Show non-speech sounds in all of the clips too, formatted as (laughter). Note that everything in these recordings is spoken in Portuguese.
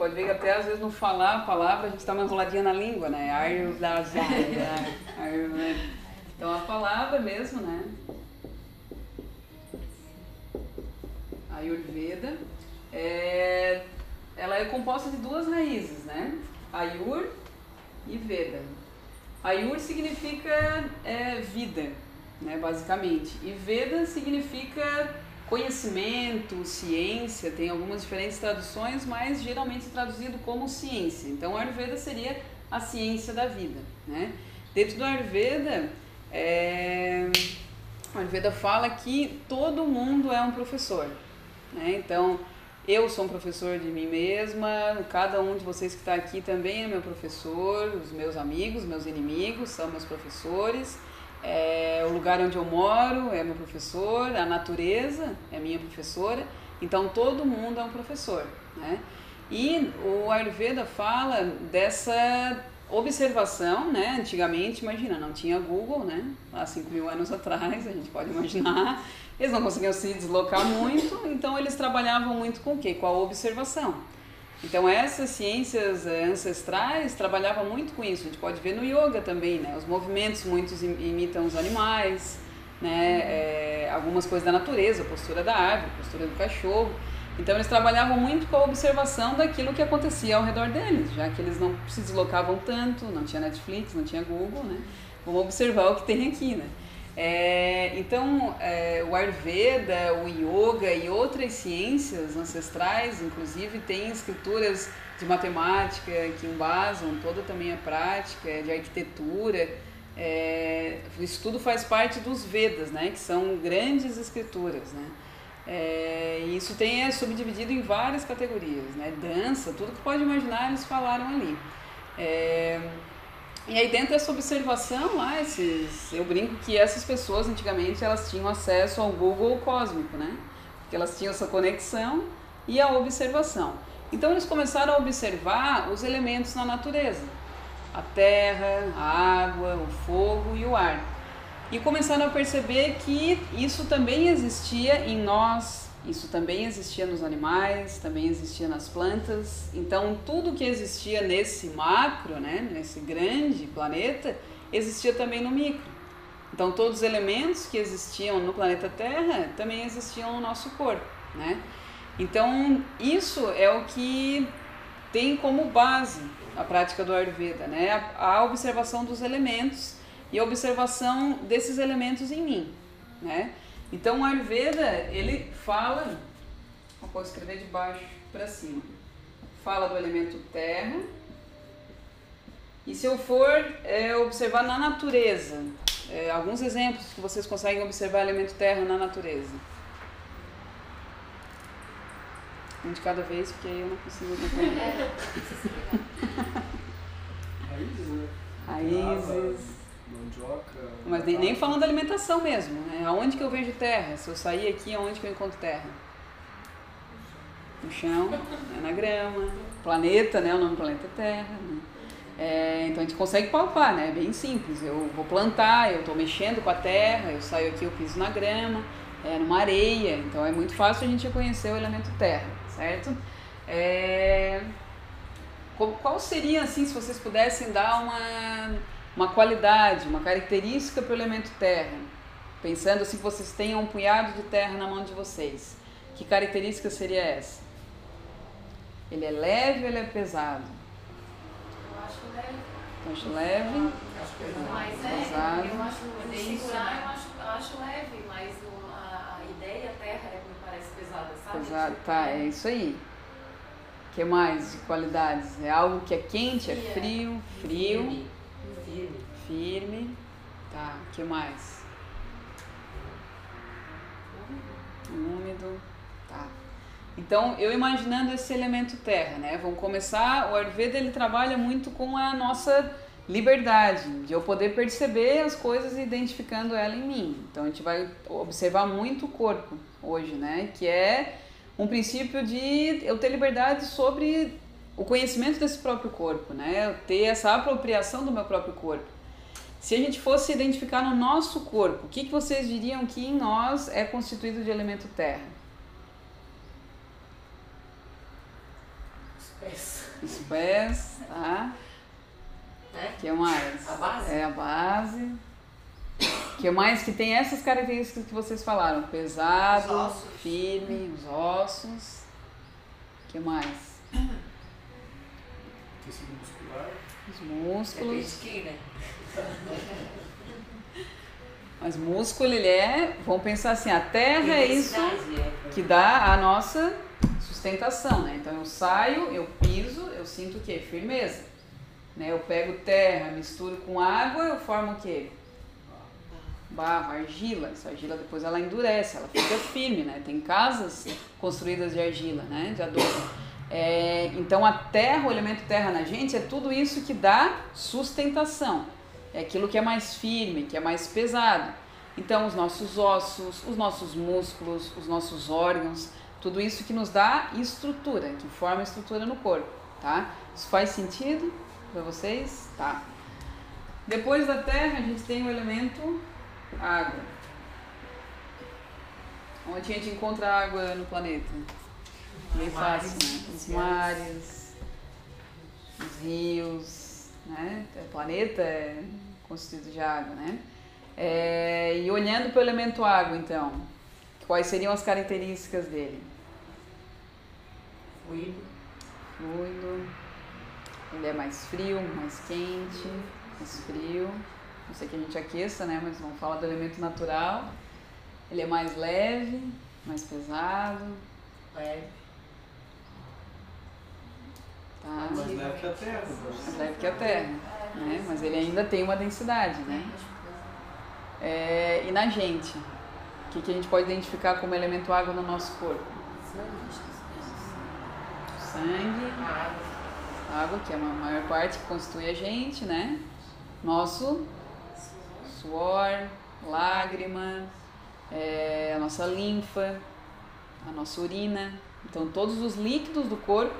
pode ver que até às vezes no falar a palavra a gente está uma enroladinha na língua, né? Ayurveda. Então a palavra mesmo, né? Ayurveda, é, ela é composta de duas raízes, né? Ayur e Veda. Ayur significa é, vida, né, basicamente, e Veda significa conhecimento, ciência, tem algumas diferentes traduções, mas geralmente traduzido como ciência. Então, Ayurveda seria a ciência da vida, né? Dentro do Ayurveda, é, o Ayurveda fala que todo mundo é um professor, né? Então, eu sou um professor de mim mesma, cada um de vocês que está aqui também é meu professor, os meus amigos, meus inimigos são meus professores, é, o lugar onde eu moro é meu professor, a natureza é minha professora, então todo mundo é um professor. Né? E o Ayurveda fala dessa observação, né? Antigamente, imagina, não tinha Google, né? Há 5 mil anos atrás, a gente pode imaginar. Eles não conseguiam se deslocar muito, então eles trabalhavam muito com o quê? Com a observação. Então essas ciências eh, ancestrais trabalhavam muito com isso. A gente pode ver no yoga também, né? Os movimentos muitos imitam os animais, né? É, algumas coisas da natureza, a postura da árvore, a postura do cachorro. Então eles trabalhavam muito com a observação daquilo que acontecia ao redor deles, já que eles não se deslocavam tanto, não tinha Netflix, não tinha Google, né? Vamos observar o que tem aqui, né? É, então, é, o Ayurveda, o Yoga e outras ciências ancestrais, inclusive, têm escrituras de matemática que embasam toda também a prática, de arquitetura. É, isso tudo faz parte dos Vedas, né, que são grandes escrituras. Né? É, isso tem, é subdividido em várias categorias, né? dança, tudo que pode imaginar eles falaram ali. É, e aí dentro dessa observação lá, esses, eu brinco que essas pessoas antigamente elas tinham acesso ao Google cósmico, né? Porque elas tinham essa conexão e a observação. Então eles começaram a observar os elementos na natureza. A terra, a água, o fogo e o ar. E começaram a perceber que isso também existia em nós, isso também existia nos animais, também existia nas plantas. Então, tudo que existia nesse macro, né, nesse grande planeta, existia também no micro. Então, todos os elementos que existiam no planeta Terra também existiam no nosso corpo, né? Então, isso é o que tem como base a prática do Ayurveda, né? A observação dos elementos e a observação desses elementos em mim, né? Então o Ayurveda, ele fala, eu posso escrever de baixo para cima, fala do elemento terra. E se eu for é, observar na natureza, é, alguns exemplos que vocês conseguem observar o elemento terra na natureza. Um de cada vez, porque aí eu não consigo (laughs) acompanhar. Raízes, né? Raízes. Mandioca. Mas nem, nem falando da alimentação mesmo, né? Aonde que eu vejo terra? Se eu sair aqui, aonde que eu encontro terra? No chão, (laughs) é na grama, planeta, né? O nome do planeta é Terra. Né? É, então a gente consegue palpar, né? É bem simples. Eu vou plantar, eu estou mexendo com a terra, eu saio aqui, eu piso na grama, é numa areia. Então é muito fácil a gente reconhecer o elemento terra, certo? É, qual seria, assim, se vocês pudessem dar uma uma qualidade, uma característica para o elemento terra. Pensando assim que vocês tenham um punhado de terra na mão de vocês. Que característica seria essa? Ele é leve ou ele é pesado? Eu acho leve. Eu acho leve. Acho pesado. Mas é, pesado. eu acho, segurar eu acho, eu acho leve, mas a, a ideia terra é, me parece pesada, sabe? Pesado, tá, é isso aí. O que mais de qualidades? É algo que é quente, é frio, frio. Firme. Tá, o que mais? Úmido. Tá. Então, eu imaginando esse elemento terra, né? Vamos começar, o Ayurveda ele trabalha muito com a nossa liberdade, de eu poder perceber as coisas identificando ela em mim. Então, a gente vai observar muito o corpo hoje, né? Que é um princípio de eu ter liberdade sobre o conhecimento desse próprio corpo, né? Ter essa apropriação do meu próprio corpo. Se a gente fosse identificar no nosso corpo, o que, que vocês diriam que em nós é constituído de elemento terra? pés. Os pés, tá? Né? que mais? A base? É a base. que mais que tem essas características que vocês falaram? Pesado, Os ossos. firme, os ossos. que mais? Tecido muscular. Os músculos. de quem, né? Mas músculo, ele é. Vamos pensar assim: a terra é isso que dá a nossa sustentação, né? Então eu saio, eu piso, eu sinto o quê? Firmeza. Né? Eu pego terra, misturo com água, eu formo o quê? Barro, argila. Essa argila depois ela endurece, ela fica firme, né? Tem casas construídas de argila, né? De adobe. É, então a terra, o elemento terra na gente é tudo isso que dá sustentação. É aquilo que é mais firme, que é mais pesado. Então os nossos ossos, os nossos músculos, os nossos órgãos, tudo isso que nos dá estrutura, que forma estrutura no corpo, tá? Isso faz sentido para vocês? Tá. Depois da terra a gente tem o elemento água. Onde a gente encontra água no planeta? Bem fácil, né? Os mares, os rios, né? O planeta é constituído de água, né? É, e olhando para o elemento água, então, quais seriam as características dele? Fluido. Fluido, ele é mais frio, mais quente, mais frio. Não sei que a gente aqueça, né? Mas vamos falar do elemento natural. Ele é mais leve, mais pesado, Leve. Tá? Mais leve que a terra. mais leve que a Terra, né? Mas ele ainda tem uma densidade, né? É, e na gente, o que, que a gente pode identificar como elemento água no nosso corpo? Sangue, Água. água, que é a maior parte que constitui a gente, né? Nosso suor, lágrima, é, a nossa linfa, a nossa urina. Então, todos os líquidos do corpo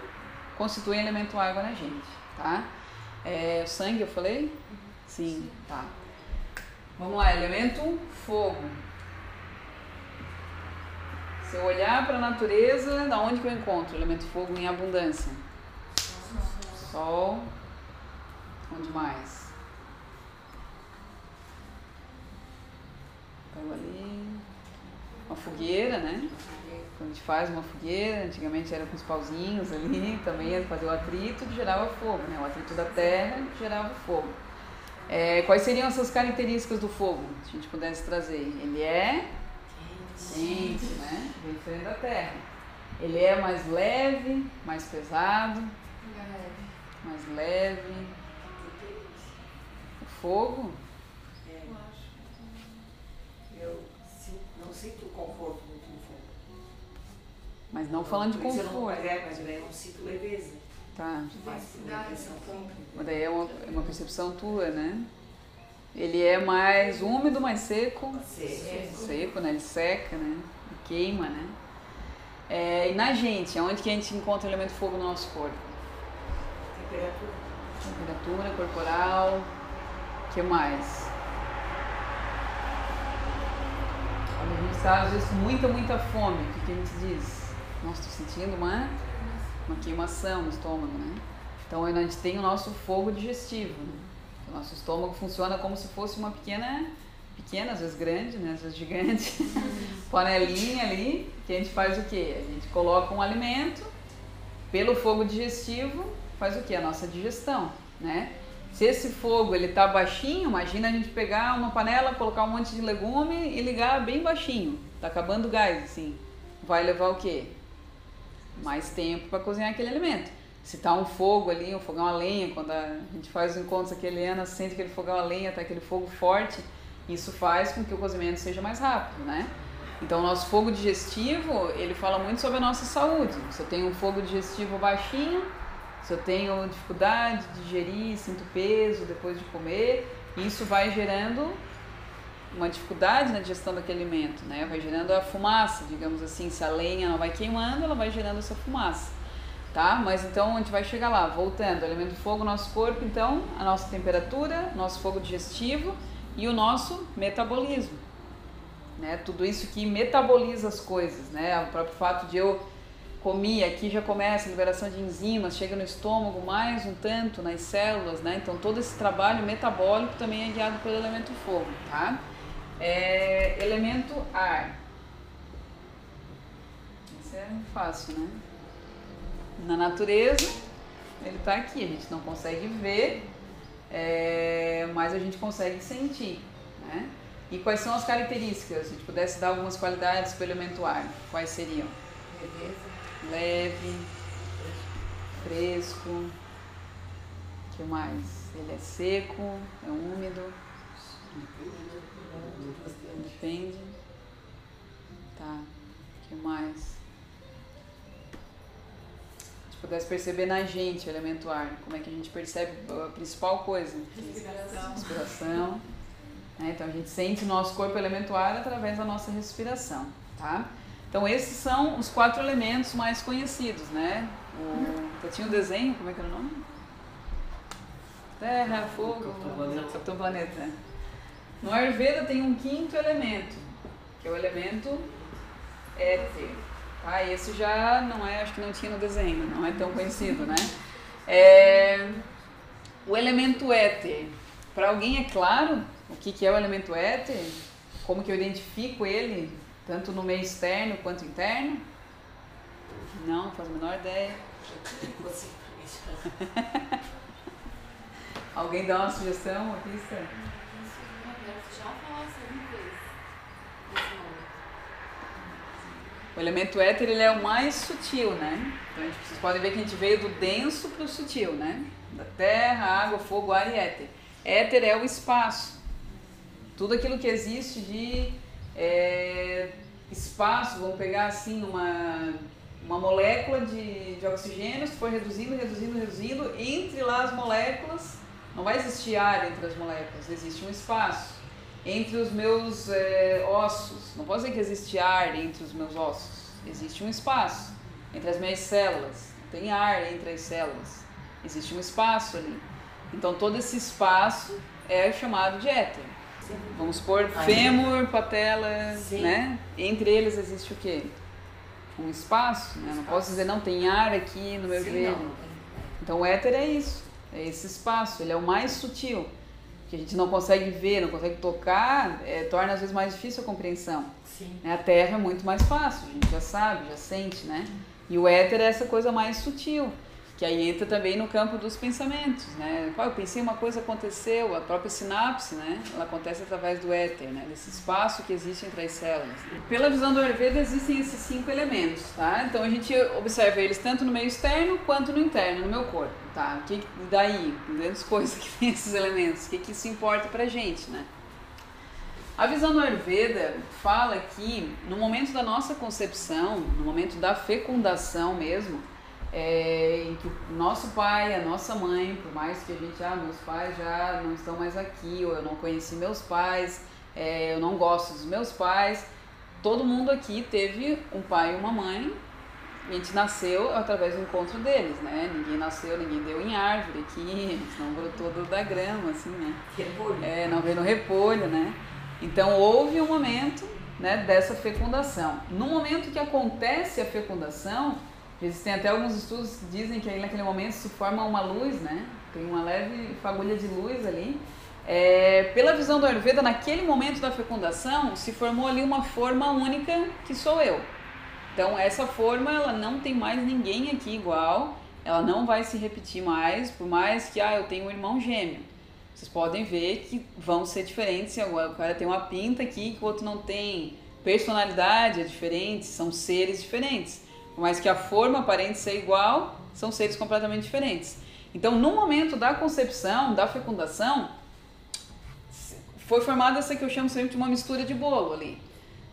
constituem elemento água na gente, tá? É, o sangue, eu falei? Sim, tá. Vamos lá, elemento fogo. Se eu olhar para a natureza, da onde que eu encontro elemento fogo em abundância? Sol. Onde mais? Pego ali. Uma fogueira, né? Quando a gente faz uma fogueira, antigamente era com os pauzinhos ali, também fazer o atrito que gerava fogo, né? O atrito da terra que gerava fogo. É, quais seriam essas características do fogo, se a gente pudesse trazer? Ele é quente, né? Bem diferente da terra. Ele é mais leve, mais pesado, mais leve. O fogo, É, eu não sinto conforto no fogo. Mas não falando de conforto. É, mas daí eu não sinto leveza. Tá. Mas própria. Mas daí é uma, é uma percepção tua, né? Ele é mais úmido, mais seco. Seco. Seco, né? Ele seca, né? Ele queima, né? É, e na gente, aonde que a gente encontra o elemento fogo no nosso corpo? Temperatura. Temperatura corporal. O que mais? Quando a gente está, às vezes, muita, muita fome, o que, que a gente diz? Nossa, estou sentindo uma, uma queimação no estômago, né? Então, a gente tem o nosso fogo digestivo, né? O nosso estômago funciona como se fosse uma pequena, pequena, às vezes grande, né? Às vezes gigante, (laughs) panelinha ali, que a gente faz o quê? A gente coloca um alimento, pelo fogo digestivo, faz o quê? A nossa digestão, né? Se esse fogo ele tá baixinho, imagina a gente pegar uma panela, colocar um monte de legume e ligar bem baixinho. Tá acabando o gás, assim. Vai levar o quê? Mais tempo para cozinhar aquele alimento. Se tá um fogo ali, um fogão a lenha, quando a gente faz os encontros aqui, a Eliana sente aquele fogão a lenha, tá aquele fogo forte, isso faz com que o cozimento seja mais rápido, né? Então, o nosso fogo digestivo, ele fala muito sobre a nossa saúde. Se eu tenho um fogo digestivo baixinho, se eu tenho dificuldade de digerir, sinto peso depois de comer, isso vai gerando uma dificuldade na digestão daquele alimento, né? Vai gerando a fumaça, digamos assim, se a lenha não vai queimando, ela vai gerando essa fumaça, tá? Mas então a gente vai chegar lá, voltando, elemento fogo no nosso corpo, então, a nossa temperatura, nosso fogo digestivo e o nosso metabolismo, né? Tudo isso que metaboliza as coisas, né? O próprio fato de eu comi, aqui já começa a liberação de enzimas, chega no estômago mais um tanto nas células, né? Então todo esse trabalho metabólico também é guiado pelo elemento fogo, tá? É, elemento ar. Isso é fácil, né? Na natureza, ele está aqui, a gente não consegue ver, é, mas a gente consegue sentir, né? E quais são as características? Se a gente pudesse dar algumas qualidades para o elemento ar, quais seriam? Beleza. leve, fresco. O que mais? Ele é seco, é úmido, depende. Tá. O que mais? Se pudesse perceber na gente o elemento ar, como é que a gente percebe a principal coisa? Respiração. Respiração. né? Então a gente sente o nosso corpo elemento ar através da nossa respiração, tá? Então esses são os quatro elementos mais conhecidos, né? O, tinha um desenho, como é que era o nome? Terra, fogo, Capitão Planeta. Capitão Planeta. No Ayurveda tem um quinto elemento, que é o elemento éter. Tá? Esse já não é, acho que não tinha no desenho, não é tão conhecido, né? É, o elemento éter. Para alguém é claro o que, que é o elemento éter? Como que eu identifico ele, tanto no meio externo quanto interno? Não, não faz a menor ideia. (laughs) Alguém dá uma sugestão, uma pista? Já falasse uma vez desse nome. O elemento éter ele é o mais sutil, né? Então gente- vocês podem ver que a gente veio do denso para o sutil, né? Da terra, água, fogo, ar e éter. Éter é o espaço. Tudo aquilo que existe de é, espaço, vamos pegar assim uma, uma molécula de, de oxigênio, se for reduzindo, reduzindo, reduzindo, entre lá as moléculas, não vai existir ar entre as moléculas, existe um espaço entre os meus eh, ossos. Não posso dizer que existe ar entre os meus ossos. Existe um espaço entre as minhas células. Tem ar entre as células. Existe um espaço ali. Então todo esse espaço é chamado de éter. Vamos supor fêmur, patela, Sim. né? Entre eles existe o quê? Um espaço, né? Não posso dizer não tem ar aqui no meu Sim, joelho. não. Então o éter é isso, é esse espaço, ele é o mais sutil, que a gente não consegue ver, não consegue tocar, é, torna às vezes mais difícil a compreensão. Sim. né? A terra é muito mais fácil, a gente já sabe, já sente, né? E o éter é essa coisa mais sutil, que aí entra também no campo dos pensamentos, né? Eu pensei uma coisa aconteceu, a própria sinapse, né? Ela acontece através do éter, né? Desse espaço que existe entre as células. Pela visão do Ayurveda existem esses cinco elementos, tá? Então a gente observa eles tanto no meio externo quanto no interno, no meu corpo, tá? O que daí, grandes (laughs) coisas que tem esses elementos, o que que isso importa pra gente, né? A visão do Ayurveda fala que no momento da nossa concepção, no momento da fecundação mesmo, é, em que o nosso pai, a nossa mãe, por mais que a gente, ah, meus pais já não estão mais aqui, ou eu não conheci meus pais, é, eu não gosto dos meus pais, todo mundo aqui teve um pai e uma mãe, e a gente nasceu através do encontro deles, né? Ninguém nasceu, ninguém deu em árvore aqui, a gente não brotou da grama, assim, né? Repolho. É, não veio no repolho, né? Então houve um momento né, dessa fecundação. No momento que acontece a fecundação, existem até alguns estudos que dizem que aí naquele momento se forma uma luz, né? Tem uma leve fagulha de luz ali. É, pela visão do Ayurveda, naquele momento da fecundação, se formou ali uma forma única que sou eu. Então essa forma ela não tem mais ninguém aqui igual, ela não vai se repetir mais, por mais que ah, eu tenho um irmão gêmeo. Vocês podem ver que vão ser diferentes. agora O cara tem uma pinta aqui que o outro não tem. Personalidade é diferente, são seres diferentes. Por mais que a forma aparente ser igual, são seres completamente diferentes. Então, no momento da concepção, da fecundação, foi formada essa que eu chamo sempre de uma mistura de bolo ali.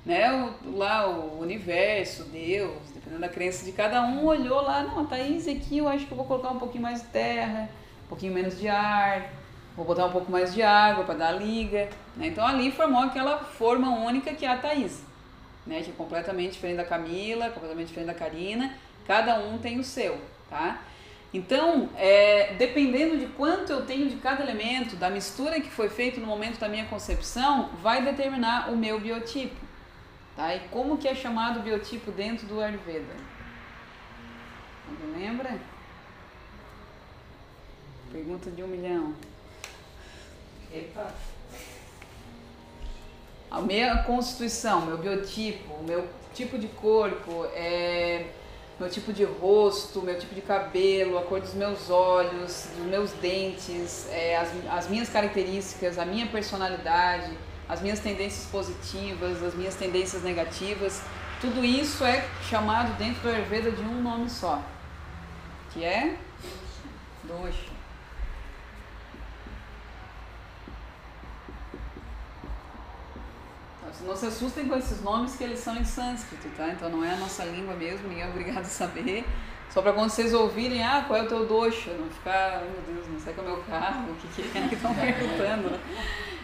Né? O, lá o universo, Deus, dependendo da crença de cada um, olhou lá, não, a Thaís aqui eu acho que eu vou colocar um pouquinho mais de terra, um pouquinho menos de ar, vou botar um pouco mais de água para dar liga. Né? Então ali formou aquela forma única que é a Thaís, né? que é completamente diferente da Camila, completamente diferente da Karina, cada um tem o seu, tá? Então, é, dependendo de quanto eu tenho de cada elemento, da mistura que foi feita no momento da minha concepção, vai determinar o meu biotipo. Tá? E como que é chamado o biotipo dentro do Ayurveda? Alguém lembra? Pergunta de um milhão. Epa. A minha constituição, meu biotipo, meu tipo de corpo, é, meu tipo de rosto, meu tipo de cabelo, a cor dos meus olhos, dos meus dentes, é, as, as minhas características, a minha personalidade, as minhas tendências positivas, as minhas tendências negativas, tudo isso é chamado dentro do Ayurveda de um nome só, que é dosha. Não se assustem com esses nomes que eles são em sânscrito, tá? Então não é a nossa língua mesmo, ninguém é obrigado a saber. Só para quando vocês ouvirem, ah, qual é o teu dosha? Não ficar, meu Deus, não sei qual é o meu carro, o que, que é que estão perguntando, né?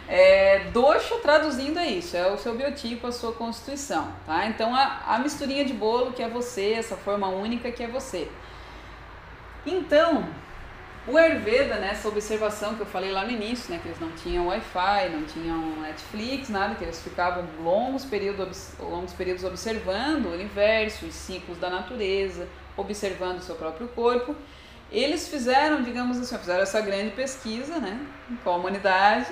É, dosha, traduzindo, é isso, é o seu biotipo, a sua constituição, tá? Então a, a misturinha de bolo que é você, essa forma única que é você. Então, o Ayurveda, né, essa observação que eu falei lá no início, né, que eles não tinham Wi-Fi, não tinham Netflix, nada, que eles ficavam longos períodos, longos períodos observando o universo, os ciclos da natureza, observando o seu próprio corpo. Eles fizeram, digamos assim, fizeram essa grande pesquisa né, com a humanidade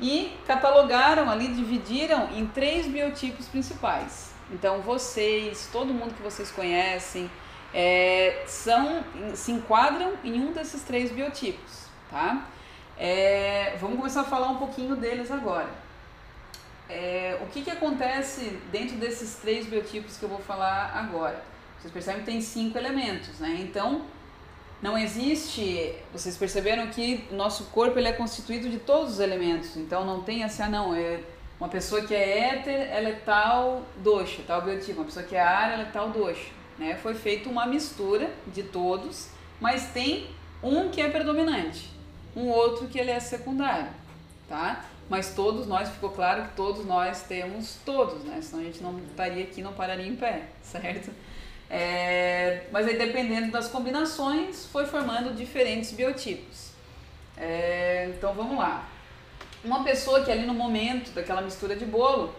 e catalogaram ali, dividiram em três biotipos principais. Então, vocês, todo mundo que vocês conhecem, é, são, se enquadram em um desses três biotipos, tá? É, vamos começar a falar um pouquinho deles agora. É, o que, que acontece dentro desses três biotipos que eu vou falar agora? Vocês percebem que tem cinco elementos, né? Então, não existe. Vocês perceberam que nosso corpo ele é constituído de todos os elementos. Então, não tem assim, ah, não, é uma pessoa que é éter, ela é tal dosha, tal biotipo. Uma pessoa que é ar, ela é tal dosha. Né? Foi feita uma mistura de todos, mas tem um que é predominante, um outro que ele é secundário, tá? Mas todos nós, ficou claro que todos nós temos todos, né? Senão a gente não estaria aqui, não pararia em pé, (laughs) certo? É, mas aí dependendo das combinações, foi formando diferentes biotipos. É, então vamos lá. Uma pessoa que ali no momento daquela mistura de bolo,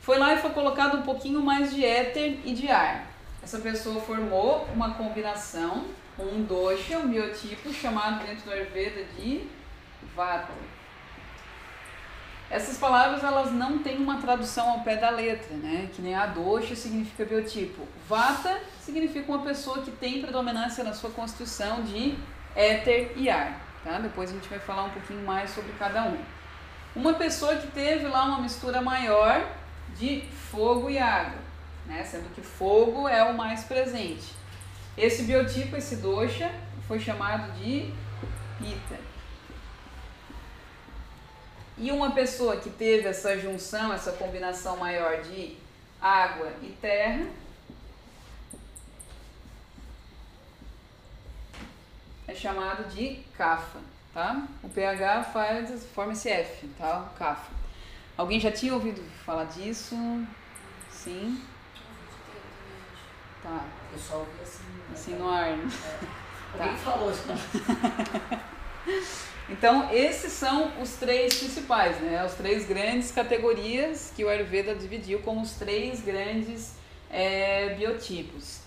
foi lá e foi colocado um pouquinho mais de éter e de ar. Essa pessoa formou uma combinação, um dosha, um biotipo chamado dentro do Ayurveda de Vata. Essas palavras elas não têm uma tradução ao pé da letra, né? Que nem a dosha significa biotipo. Vata significa uma pessoa que tem predominância na sua constituição de éter e ar, tá? Depois a gente vai falar um pouquinho mais sobre cada um. Uma pessoa que teve lá uma mistura maior de fogo e água né? sendo que fogo é o mais presente. Esse biotipo, esse dosha, foi chamado de pita. E uma pessoa que teve essa junção, essa combinação maior de água e terra, é chamado de kafa, tá? O pH faz, forma esse F, tá? Kafa. Alguém já tinha ouvido falar disso? Sim. Tá. Eu só ouvi assim. Assim no ar. Né? É. (laughs) Alguém falou isso. (laughs) Então, esses são os três principais, né? As três grandes categorias que o Ayurveda dividiu como os três grandes é, biotipos.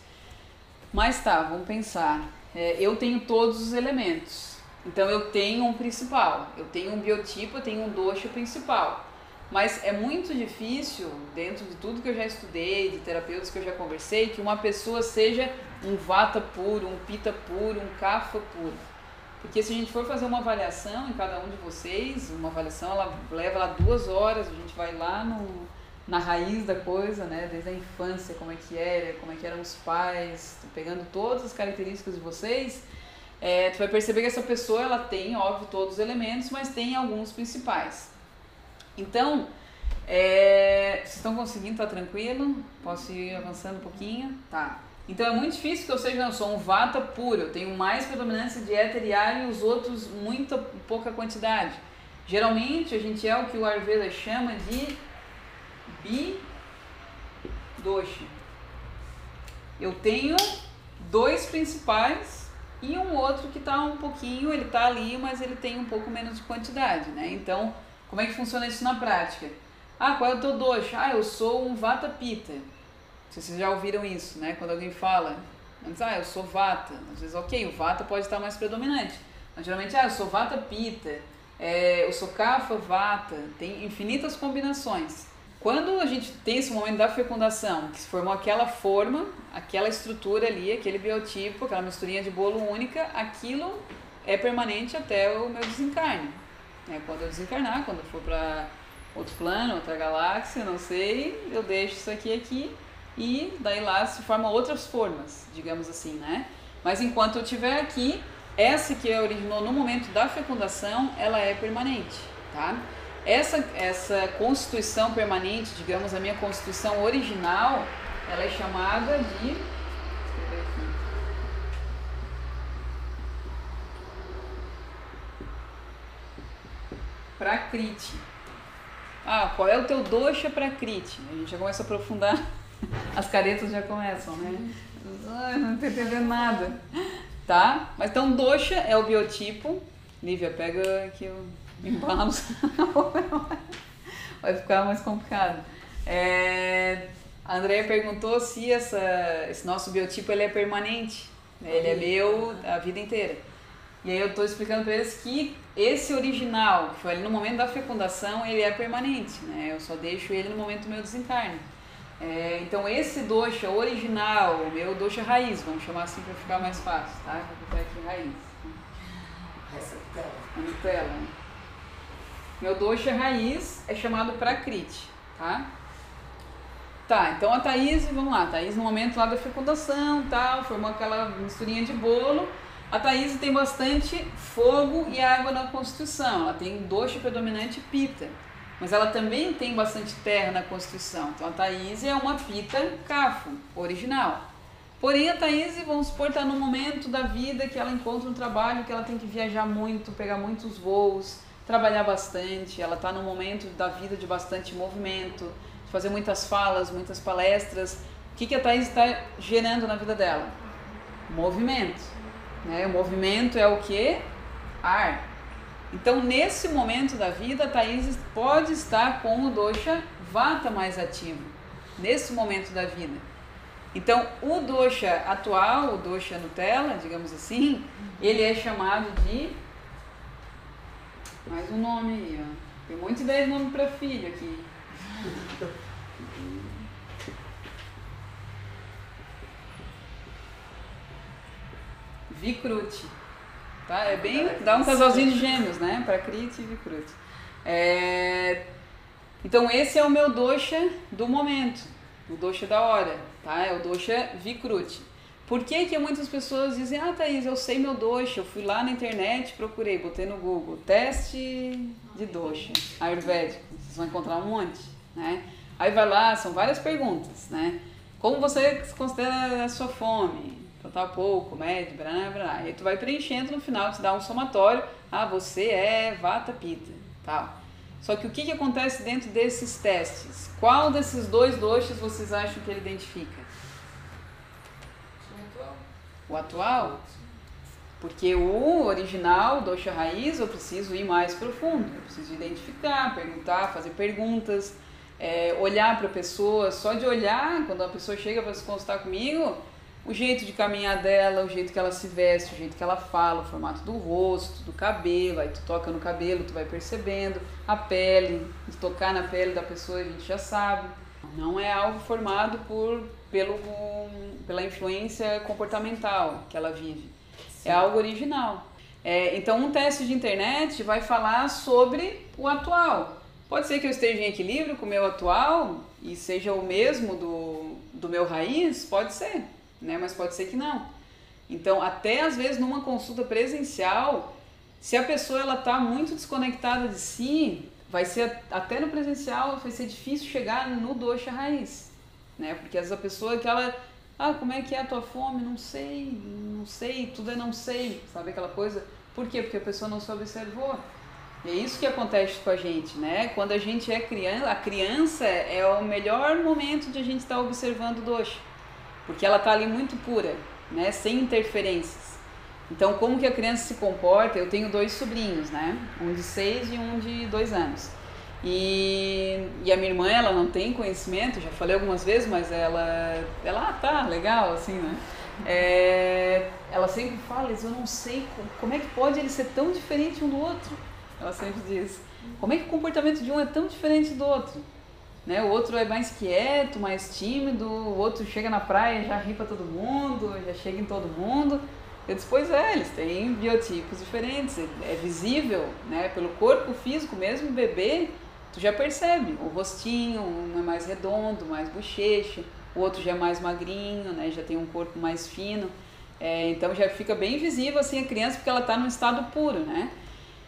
Mas tá, vamos pensar. É, eu tenho todos os elementos. Então, eu tenho um principal. Eu tenho um biotipo, eu tenho um dosha principal. Mas é muito difícil, dentro de tudo que eu já estudei, de terapeutas que eu já conversei, que uma pessoa seja um vata puro, um pita puro, um kapha puro. Porque se a gente for fazer uma avaliação em cada um de vocês, uma avaliação ela leva lá duas horas, a gente vai lá no, na raiz da coisa, né? Desde a infância, como é que era, como é que eram os pais, pegando todas as características de vocês, é, tu vai perceber que essa pessoa ela tem, óbvio, todos os elementos, mas tem alguns principais. Então, é, vocês estão conseguindo? Tá tranquilo? Posso ir avançando um pouquinho? Tá. Então é muito difícil que eu seja, não, eu sou um vata puro, eu tenho mais predominância de éter e ar e os outros muita pouca quantidade. Geralmente a gente é o que o Ayurveda chama de bi dosha. Eu tenho dois principais e um outro que está um pouquinho, ele está ali, mas ele tem um pouco menos de quantidade, né? Então, como é que funciona isso na prática? Ah, qual é o teu dosha? Ah, eu sou um Vata Pitta. Vocês já ouviram isso, né? Quando alguém fala, Mas, ah, eu sou vata. Às vezes, ok, o vata pode estar mais predominante. Mas geralmente, ah, eu sou vata pita, é, eu sou kapha vata, tem infinitas combinações. Quando a gente tem esse momento da fecundação, que se formou aquela forma, aquela estrutura ali, aquele biotipo, aquela misturinha de bolo única, aquilo é permanente até o meu desencarne. É, quando eu desencarnar, quando eu for para outro plano, outra galáxia, não sei, eu deixo isso aqui aqui e daí lá se formam outras formas, digamos assim, né? Mas enquanto eu estiver aqui, essa que originou no momento da fecundação, ela é permanente, tá? Essa, essa constituição permanente, digamos, a minha constituição original, ela é chamada de Prakriti. Ah, qual é o teu dosha Prakriti? A gente já começa a aprofundar, (laughs) as caretas já começam, né? Ai, não tô entendendo nada. Tá? Mas então, dosha é o biotipo. Lívia, pega aqui o embalo. (laughs) Vai ficar mais complicado. É, a Andrea perguntou se essa, esse nosso biotipo ele é permanente. Ele é meu a vida inteira. E aí eu estou explicando para eles que esse original, que foi ali no momento da fecundação, ele é permanente, né? Eu só deixo ele no momento do meu desencarne. É, então esse dosha original, o meu dosha raiz, vamos chamar assim para ficar mais fácil, tá? Vou botar aqui raiz. Essa Nutella. A Nutella. Meu dosha raiz é chamado Prakriti, tá? Tá, então a Thaís, vamos lá, Thaís no momento lá da fecundação, tal, formou aquela misturinha de bolo. A Thaís tem bastante fogo e água na constituição, ela tem dosha predominante pita. Mas ela também tem bastante terra na Constituição. Então a Thaís é uma pita cafo, original. Porém, a Thaís, vamos supor, está num momento da vida que ela encontra um trabalho que ela tem que viajar muito, pegar muitos voos, trabalhar bastante. Ela está num momento da vida de bastante movimento, de fazer muitas falas, muitas palestras. O que, que a Thaís está gerando na vida dela? Movimento. Né? O movimento é o que? Ar. Então, nesse momento da vida, a Thaís pode estar com o dosha vata mais ativo, nesse momento da vida. Então, o dosha atual, o dosha Nutella, digamos assim, ele é chamado de. Mais um nome aí, ó. Tem muita ideia de nome para filho aqui. (laughs) Vikruti. Tá? É bem. Dá um casalzinho de gêmeos, né? Para Kriti e Vikruti. É, então, esse é o meu dosha do momento, o dosha da hora, tá? É o dosha Vikruti. Por que, que muitas pessoas dizem, ah, Thaís, eu sei meu dosha, eu fui lá na internet, procurei, botei no Google, teste de dosha, ayurvédico, vocês vão encontrar um monte, né? Aí vai lá, são várias perguntas, né? Como você considera a sua fome? Total pouco, médio, blá, blá. Aí tu vai preenchendo no final, te dá um somatório, ah, você é vata pita, tal. Só que o que, que acontece dentro desses testes? Qual desses dois doshas vocês acham que ele identifica? O atual? Porque o original, dosha raiz, eu preciso ir mais profundo. Eu preciso identificar, perguntar, fazer perguntas, é, olhar para a pessoa. Só de olhar, quando a pessoa chega para se consultar comigo, o jeito de caminhar dela, o jeito que ela se veste, o jeito que ela fala, o formato do rosto, do cabelo, aí tu toca no cabelo, tu vai percebendo, a pele, de tocar na pele da pessoa a gente já sabe. Não é algo formado por, pelo, pela influência comportamental que ela vive. É algo original. É, então, um teste de internet vai falar sobre o atual. Pode ser que eu esteja em equilíbrio com o meu atual e seja o mesmo do, do meu raiz? Pode ser né? Mas pode ser que não. Então, até às vezes numa consulta presencial, se a pessoa ela tá muito desconectada de si, vai ser até no presencial vai ser difícil chegar no dosha raiz, né? Porque às vezes a pessoa que ela ah, como é que é a tua fome? Não sei, não sei, tudo é não sei, sabe aquela coisa? Por quê? Porque a pessoa não se observou. E é isso que acontece com a gente, né? Quando a gente é criança, a criança é o melhor momento de a gente estar tá observando o dosha porque ela está ali muito pura, né, sem interferências. Então, como que a criança se comporta? Eu tenho dois sobrinhos, né, um de seis e um de dois anos. E, e a minha irmã, ela não tem conhecimento, já falei algumas vezes, mas ela, ela ah, tá legal, assim, né? é, ela sempre fala, eu não sei como é que pode ele ser tão diferente um do outro. Ela sempre diz, como é que o comportamento de um é tão diferente do outro? Né? O outro é mais quieto, mais tímido, o outro chega na praia e já ri para todo mundo, já chega em todo mundo. Eu disse, pois é, eles têm biotipos diferentes, é visível, né? Pelo corpo físico mesmo, bebê, tu já percebe, o rostinho, um é mais redondo, mais bochecha, o outro já é mais magrinho, né? Já tem um corpo mais fino. É, então já fica bem visível assim a criança porque ela está num estado puro, né?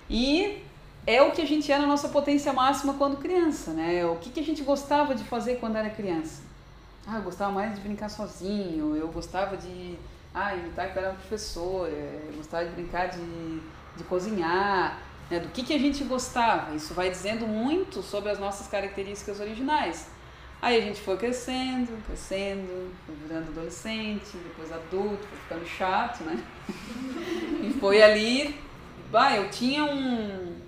E é o que a gente é na nossa potência máxima quando criança, né? O que, que a gente gostava de fazer quando era criança? Ah, eu gostava mais de brincar sozinho, eu gostava de ah, imitar que eu era professor, eu gostava de brincar de, de cozinhar, né? do que, que a gente gostava. Isso vai dizendo muito sobre as nossas características originais. Aí a gente foi crescendo, crescendo, foi virando adolescente, depois adulto, foi ficando chato, né? (laughs) e foi ali, bah, eu tinha um,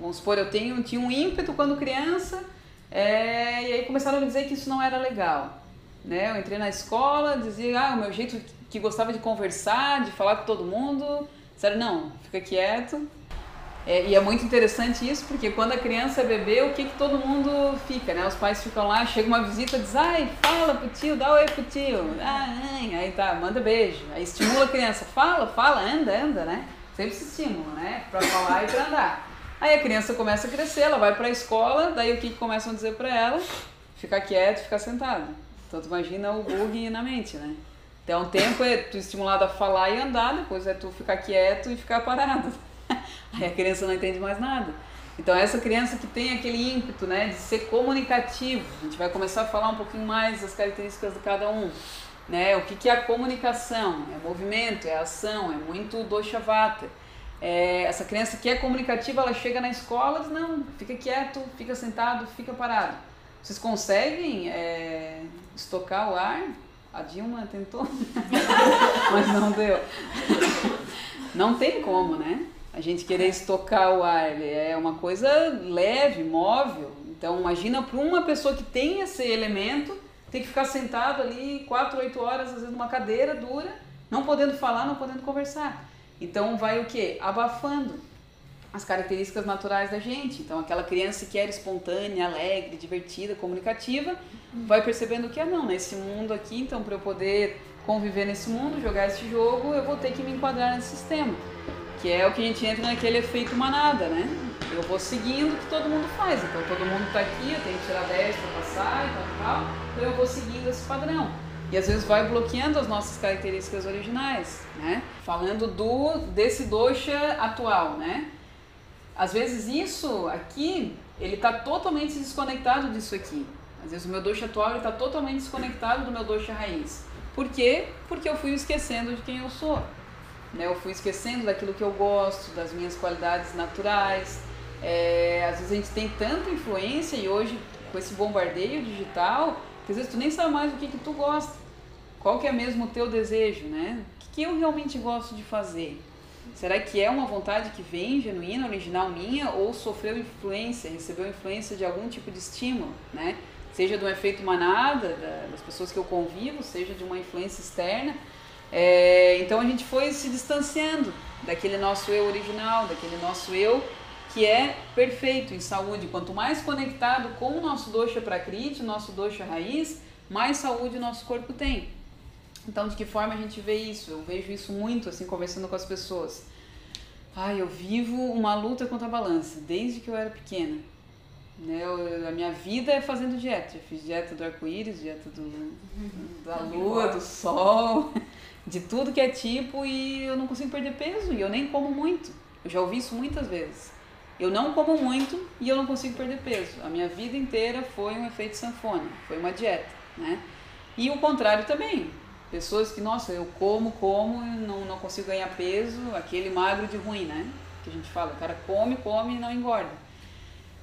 vamos supor, eu tenho, tinha um ímpeto quando criança, é, e aí começaram a me dizer que isso não era legal. Né? Eu entrei na escola, dizia, ah, o meu jeito que gostava de conversar, de falar com todo mundo, disseram, não, fica quieto, é, e é muito interessante isso, porque quando a criança é bebê, o que, que todo mundo fica, né? Os pais ficam lá, chega uma visita, diz, ai, fala pro tio, dá oi pro tio, ah, aí tá, manda beijo. Aí estimula a criança, fala, fala, anda, anda, né? Sempre se estimula, né? Pra falar e pra andar. Aí a criança começa a crescer, ela vai pra escola, daí o que, que começam a dizer pra ela? Ficar quieto, ficar sentado. Então tu imagina o bug na mente, né? Então, um tempo é tu estimulado a falar e andar, depois é tu ficar quieto e ficar parado. (laughs) Aí a criança não entende mais nada. Então, essa criança que tem aquele ímpeto né, de ser comunicativo, a gente vai começar a falar um pouquinho mais das características de cada um. Né? O que, que é a comunicação? É movimento, é ação, é muito doshavata. É, essa criança que é comunicativa, ela chega na escola e diz, não, fica quieto, fica sentado, fica parado. Vocês conseguem é, estocar o ar? A Dilma tentou, (laughs) mas não deu. Não tem como, né? A gente querer estocar o ar é uma coisa leve, móvel. Então, imagina para uma pessoa que tem esse elemento, tem que ficar sentado ali 4, 8 horas, às vezes numa cadeira dura, não podendo falar, não podendo conversar. Então, vai o quê? Abafando as características naturais da gente. Então, aquela criança que era espontânea, alegre, divertida, comunicativa, vai percebendo que, ah, não, nesse mundo aqui, então, para eu poder conviver nesse mundo, jogar esse jogo, eu vou ter que me enquadrar nesse sistema. Que é o que a gente entra naquele efeito manada, né? Eu vou seguindo o que todo mundo faz. Então todo mundo está aqui, eu tenho que tirar 10 para passar e tal, tal. Então eu vou seguindo esse padrão. E às vezes vai bloqueando as nossas características originais, né? Falando do desse dosha atual, né? Às vezes isso aqui, ele está totalmente desconectado disso aqui. Às vezes o meu dosha atual está totalmente desconectado do meu dosha raiz. Por quê? Porque eu fui esquecendo de quem eu sou. Né? Eu fui esquecendo daquilo que eu gosto, das minhas qualidades naturais. É, às vezes a gente tem tanta influência e hoje com esse bombardeio digital, às vezes tu nem sabe mais o que, que tu gosta. Qual que é mesmo o teu desejo, né? O que, que eu realmente gosto de fazer? Será que é uma vontade que vem genuína, original minha, ou sofreu influência, recebeu influência de algum tipo de estímulo, né? Seja de um efeito manada, das pessoas que eu convivo, seja de uma influência externa. É, então a gente foi se distanciando daquele nosso eu original, daquele nosso eu que é perfeito em saúde. Quanto mais conectado com o nosso dosha prakriti, o nosso dosha raiz, mais saúde o nosso corpo tem. Então, de que forma a gente vê isso? Eu vejo isso muito assim conversando com as pessoas. Ah, eu vivo uma luta contra a balança desde que eu era pequena. Né? Eu, a minha vida é fazendo dieta. Eu fiz dieta do arco-íris, dieta do, da lua, do sol (laughs) de tudo que é tipo e eu não consigo perder peso e eu nem como muito. Eu já ouvi isso muitas vezes. Eu não como muito e eu não consigo perder peso. A minha vida inteira foi um efeito sanfona, foi uma dieta, né? E o contrário também. Pessoas que, nossa, eu como, como não, não consigo ganhar peso, aquele magro de ruim, né? Que a gente fala, o cara come, come e não engorda.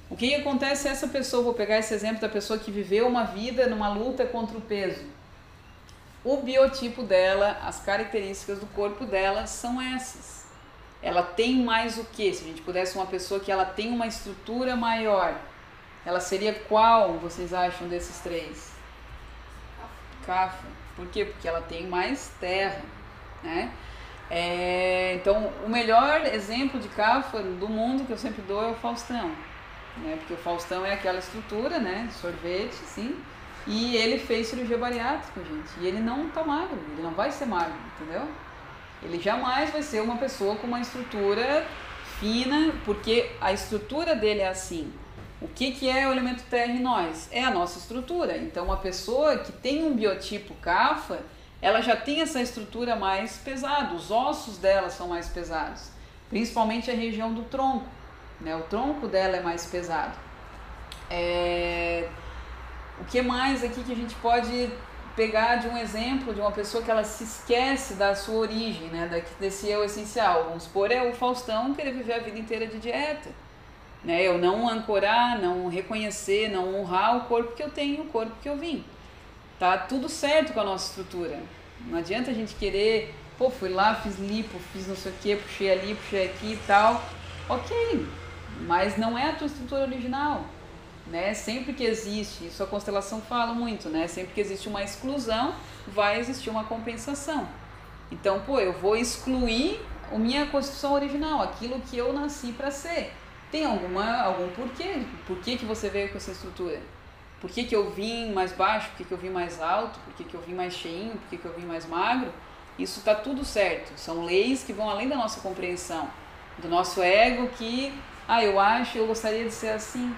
O que acontece é essa pessoa, vou pegar esse exemplo da pessoa que viveu uma vida numa luta contra o peso o biotipo dela, as características do corpo dela são essas. Ela tem mais o que? Se a gente pudesse uma pessoa que ela tem uma estrutura maior, ela seria qual, vocês acham, desses três? Cafa. Por quê? Porque ela tem mais terra, né? É, então, o melhor exemplo de cafa do mundo que eu sempre dou é o Faustão, né? Porque o Faustão é aquela estrutura, né? Sorvete, sim. E ele fez cirurgia bariátrica, gente. E ele não tá magro, ele não vai ser magro, entendeu? Ele jamais vai ser uma pessoa com uma estrutura fina, porque a estrutura dele é assim. O que, que é o elemento terra em nós? É a nossa estrutura. Então, uma pessoa que tem um biotipo CAFA, ela já tem essa estrutura mais pesada, os ossos dela são mais pesados, principalmente a região do tronco. Né? O tronco dela é mais pesado. É... O que mais aqui que a gente pode pegar de um exemplo de uma pessoa que ela se esquece da sua origem, né? desse eu essencial? Vamos supor, é o Faustão querer viver a vida inteira de dieta né? Eu não ancorar, não reconhecer, não honrar o corpo que eu tenho, o corpo que eu vim. Tá tudo certo com a nossa estrutura. Não adianta a gente querer, pô, fui lá, fiz lipo, fiz não sei o que, puxei ali, puxei aqui e tal. Ok, mas não é a tua estrutura original. Né? Sempre que existe, isso a constelação fala muito, né? Sempre que existe uma exclusão, vai existir uma compensação. Então, pô, eu vou excluir a minha constituição original, aquilo que eu nasci para ser. Tem alguma, algum porquê? Por que, que você veio com essa estrutura? Por que, que eu vim mais baixo? Por que, que eu vim mais alto? Por que, que eu vim mais cheinho? Por que, que eu vim mais magro? Isso está tudo certo. São leis que vão além da nossa compreensão, do nosso ego que, ah, eu acho, eu gostaria de ser assim.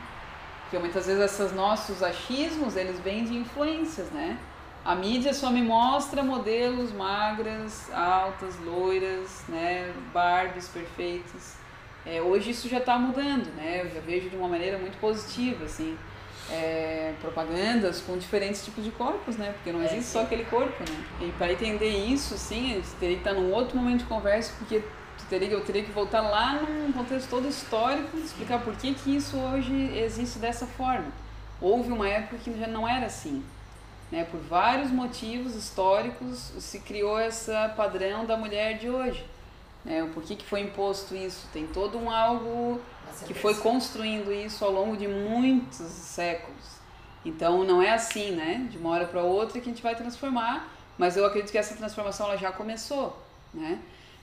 Porque muitas vezes esses nossos achismos, eles vêm de influências, né? A mídia só me mostra modelos magras, altas, loiras, né? Barbies perfeitas. É, hoje isso já está mudando, né? Eu já vejo de uma maneira muito positiva, assim, é, propagandas com diferentes tipos de corpos, né? Porque não é, existe só aquele corpo, né? E para entender isso, sim, a gente teria que estar num outro momento de conversa, porque teria, eu teria que voltar lá num contexto todo histórico, explicar por que, que isso hoje existe dessa forma. Houve uma época que já não era assim. Né? Por vários motivos históricos se criou esse padrão da mulher de hoje. Né? Por que, que foi imposto isso? Tem todo um algo que foi construindo isso ao longo de muitos séculos. Então não é assim, né? De uma hora para outra que a gente vai transformar, mas eu acredito que essa transformação ela já começou, né?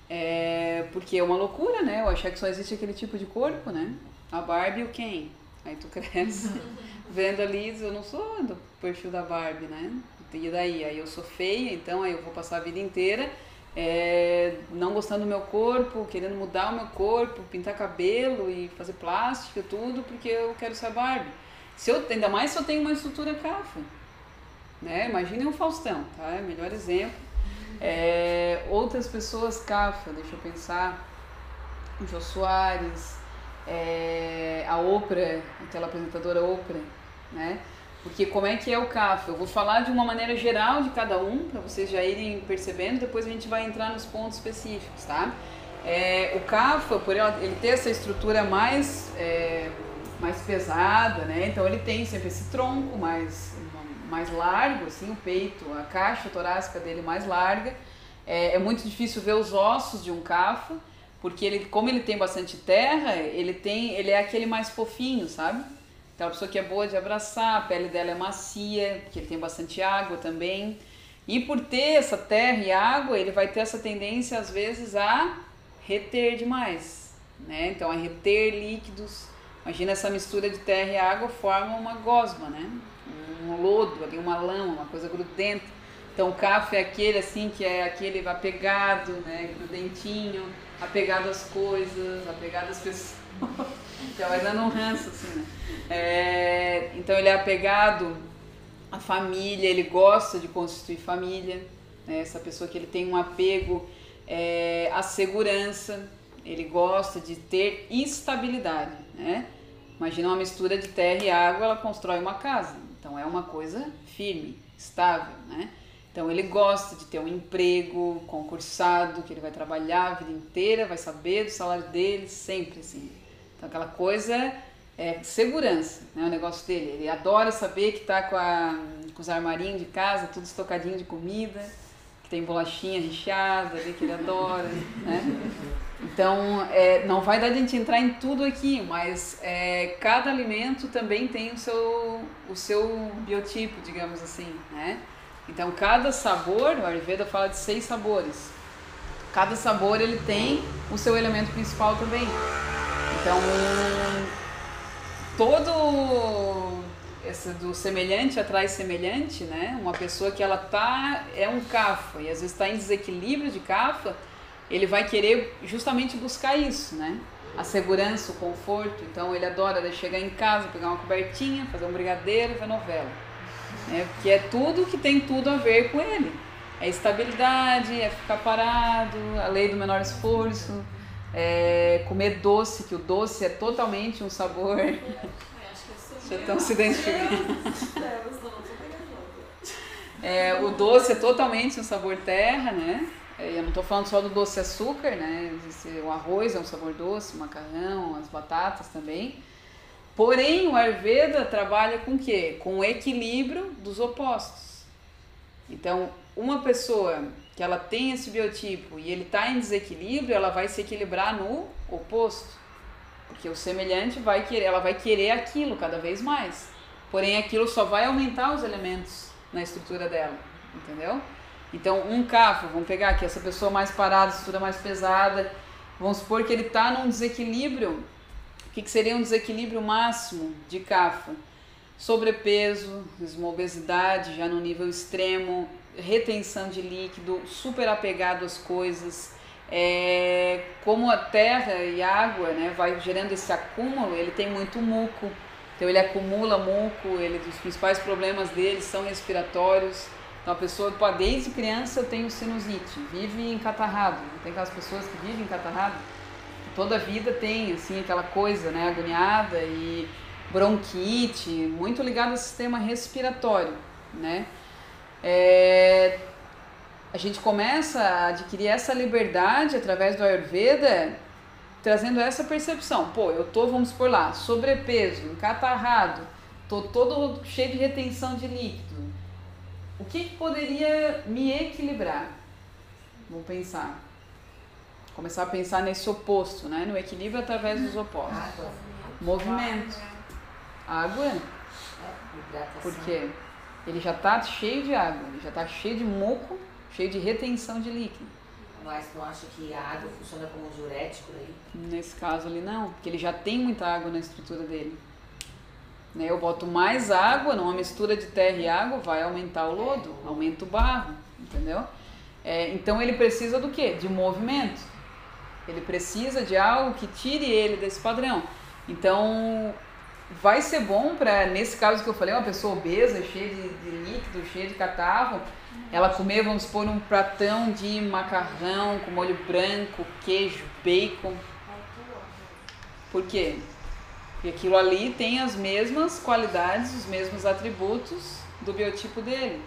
É, porque é uma loucura, né? Eu achar que só existe aquele tipo de corpo, né? A Barbie e o Ken. Aí tu cresce (laughs) vendo ali, eu não sou do perfil da Barbie, né? E daí? Aí eu sou feia, então aí eu vou passar a vida inteira é, não gostando do meu corpo, querendo mudar o meu corpo, pintar cabelo e fazer plástica, tudo, porque eu quero ser Barbie. Se eu, ainda mais se eu tenho uma estrutura cafa. Né? Imaginem o Faustão, tá? Melhor exemplo. É, outras pessoas cafa, deixa eu pensar. O Jô Soares, é, a Oprah, aquela apresentadora Oprah, né? Porque como é que é o CAF? Eu vou falar de uma maneira geral de cada um, para vocês já irem percebendo, depois a gente vai entrar nos pontos específicos, tá? É, o CAFA, por ele ter essa estrutura mais, é, mais pesada, né? Então ele tem sempre esse tronco mais, mais largo, assim, o peito, a caixa torácica dele mais larga. É, é muito difícil ver os ossos de um CAFA, porque ele, como ele tem bastante terra, ele tem, ele é aquele mais fofinho, sabe? Aquela pessoa que é boa de abraçar, a pele dela é macia, porque ele tem bastante água também. E por ter essa terra e água, ele vai ter essa tendência às vezes a reter demais, né? Então a reter líquidos. Imagina essa mistura de terra e água forma uma gosma, né? Um lodo, ali uma lama, uma coisa grudenta. Então o café é aquele assim que é aquele apegado, né, grudentinho, apegado às coisas, apegado às (laughs) pessoas. Já vai dando um ranço, assim, né? É, então ele é apegado à família, ele gosta de constituir família, né? essa pessoa que ele tem um apego é, à segurança, ele gosta de ter estabilidade, né? Imagina uma mistura de terra e água, ela constrói uma casa. Então é uma coisa firme, estável, né? Então ele gosta de ter um emprego concursado, que ele vai trabalhar a vida inteira, vai saber do salário dele, sempre assim. Então aquela coisa é segurança, né? O negócio dele. Ele adora saber que tá com, a, com os armarinhos de casa, tudo estocadinho de comida, que tem bolachinha recheada ali, que ele adora, né? Então, é, não vai dar a gente entrar em tudo aqui, mas é, cada alimento também tem o seu, o seu biotipo, digamos assim, né? Então, cada sabor, o Ayurveda fala de seis sabores. Cada sabor ele tem o seu elemento principal também. Então, todo esse do semelhante atrai semelhante, né? Uma pessoa que ela tá é um cafa e às vezes está em desequilíbrio de cafa, ele vai querer justamente buscar isso, né? A segurança, o conforto. Então ele adora chegar em casa, pegar uma cobertinha, fazer um brigadeiro e ver novela. Né? Que é tudo que tem tudo a ver com ele. É estabilidade, é ficar parado, a lei do menor esforço, é comer doce, que o doce é totalmente um sabor. Já estão se identificando. (laughs) É, o doce é totalmente um sabor terra, né? É, eu não estou falando só do doce açúcar, né? O arroz é um sabor doce, o macarrão, as batatas também. Porém, o Ayurveda trabalha com o quê? Com o equilíbrio dos opostos. Então, uma pessoa que ela tem esse biotipo e ele está em desequilíbrio, ela vai se equilibrar no oposto. Porque o semelhante vai querer, ela vai querer aquilo cada vez mais. Porém, aquilo só vai aumentar os elementos na estrutura dela, entendeu? Então, um cafo, vamos pegar aqui essa pessoa mais parada, estrutura mais pesada, vamos supor que ele está num desequilíbrio. O que, que seria um desequilíbrio máximo de cafa? Sobrepeso, obesidade já no nível extremo, retenção de líquido, super apegado às coisas, é, como a terra e água né, vai gerando esse acúmulo, ele tem muito muco, então ele acumula muco, ele, os principais problemas dele são respiratórios. Então a pessoa, pô, desde criança tem sinusite, vive encatarrado. Tem aquelas pessoas que vivem encatarrado, toda a vida tem assim aquela coisa, né, agoniada e bronquite, muito ligado ao sistema respiratório, né? É, a gente começa a adquirir essa liberdade através do Ayurveda, trazendo essa percepção. Pô, eu tô, vamos por lá, sobrepeso, encatarrado, tô todo cheio de retenção de líquido. O que, que poderia me equilibrar? Vamos pensar. Começar a pensar nesse oposto, né? No equilíbrio através dos opostos. Água. Movimento. Água? Por quê? Ele já está cheio de água, ele já está cheio de muco cheio de retenção de líquido. Mas não acha que a água funciona como um diurético aí? Nesse caso ali não, porque ele já tem muita água na estrutura dele. Né? Eu boto mais água numa mistura de terra e água, vai aumentar o lodo, aumenta o barro, entendeu? É, então ele precisa do quê? De movimento. Ele precisa de algo que tire ele desse padrão. Então vai ser bom para, nesse caso que eu falei, uma pessoa obesa, cheia de, de líquido, cheia de catarro, ela comer, vamos supor, um pratão de macarrão com molho branco, queijo, bacon. Por quê? Porque aquilo ali tem as mesmas qualidades, os mesmos atributos do biotipo dele.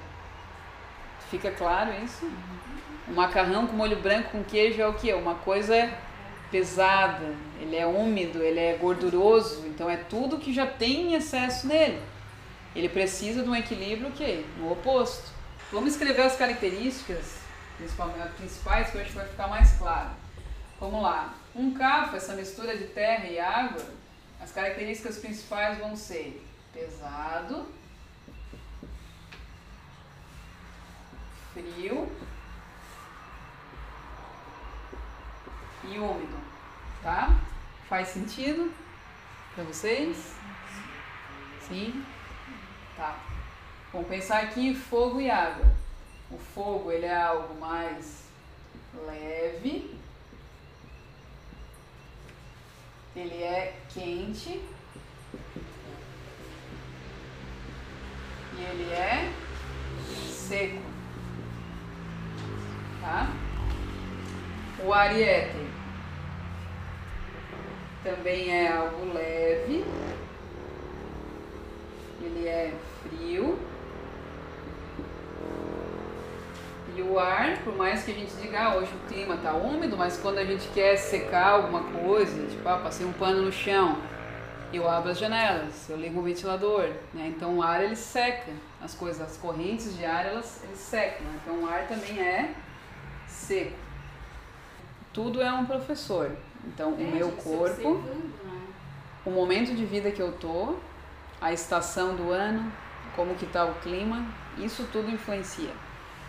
Fica claro isso? O macarrão com molho branco com queijo é o que? Uma coisa pesada, ele é úmido, ele é gorduroso, então é tudo que já tem excesso nele. Ele precisa de um equilíbrio o quê? No oposto. Vamos escrever as características principais que hoje vai ficar mais claro. Vamos lá. Um café, essa mistura de terra e água, as características principais vão ser pesado, frio e úmido, tá? Faz sentido para vocês? Sim? Tá. Vamos pensar aqui em fogo e água. O fogo ele é algo mais leve, ele é quente. E ele é seco, tá? O ariete também é algo leve, ele é frio E o ar, por mais que a gente diga, ah, hoje o clima está úmido, mas quando a gente quer secar alguma coisa, tipo, ah, passei um pano no chão, eu abro as janelas, eu ligo o ventilador, né? Então o ar ele seca as coisas, as correntes de ar elas secam, né? então o ar também é seco. Tudo é um professor. Então é, o meu corpo, né? o momento de vida que eu tô, a estação do ano, como que tá o clima, isso tudo influencia.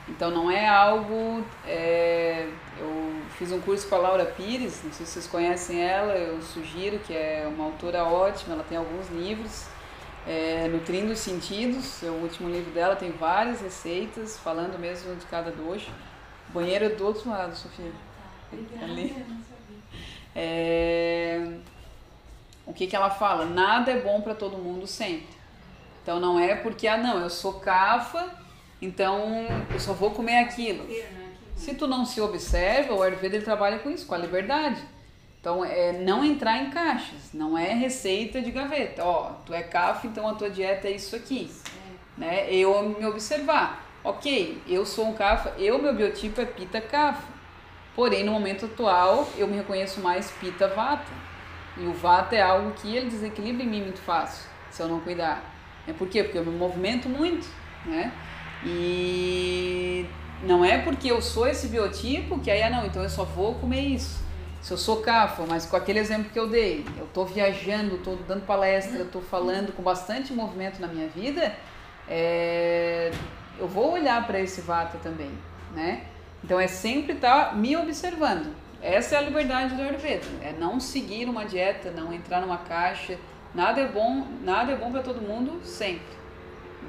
Então não é algo. É, eu fiz um curso com a Laura Pires, não sei se vocês conhecem ela, eu sugiro que é uma autora ótima, ela tem alguns livros. É, Nutrindo os Sentidos, é o último livro dela, tem várias receitas, falando mesmo de cada dojo. O banheiro é do outro lado, Sofia. Ali. É, o que, que ela fala? Nada é bom para todo mundo sempre. Então não é porque, ah não, eu sou cafa, então eu só vou comer aquilo. Se tu não se observa, o Ayurveda ele trabalha com isso, com a liberdade. Então é não entrar em caixas, não é receita de gaveta. Ó, tu é cafa, então a tua dieta é isso aqui. Né? Eu me observar. Ok, eu sou um cafa, eu meu biotipo é pita cafa. Porém, no momento atual, eu me reconheço mais pita vata. E o vata é algo que ele desequilibra em mim muito fácil, se eu não cuidar. É por quê? Porque eu me movimento muito, né? E não é porque eu sou esse biotipo que aí, ah, não, então eu só vou comer isso. Se eu sou cafa, mas com aquele exemplo que eu dei, eu estou viajando, estou dando palestra, estou falando com bastante movimento na minha vida, é, eu vou olhar para esse vata também, né? Então é sempre estar tá me observando. Essa é a liberdade do Ayurveda, é não seguir uma dieta, não entrar numa caixa. Nada é bom, nada é bom para todo mundo sempre.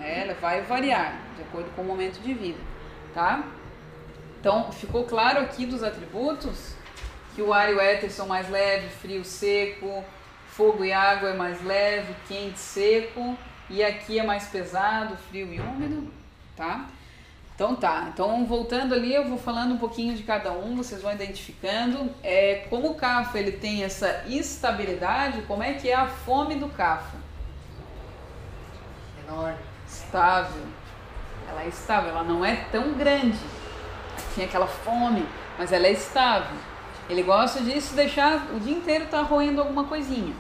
Né? Ela vai variar de acordo com o momento de vida, tá? Então, ficou claro aqui dos atributos que o ar e o éter são mais leves, frio, seco, fogo e água é mais leve, quente, seco, e aqui é mais pesado, frio e úmido, tá? Então tá, então voltando ali, eu vou falando um pouquinho de cada um, vocês vão identificando. É, como o CAFA ele tem essa estabilidade, como é que é a fome do CAFA? Enorme. Estável. Ela é estável, ela não é tão grande. Tem aquela fome, mas ela é estável. Ele gosta se deixar o dia inteiro tá roendo alguma coisinha.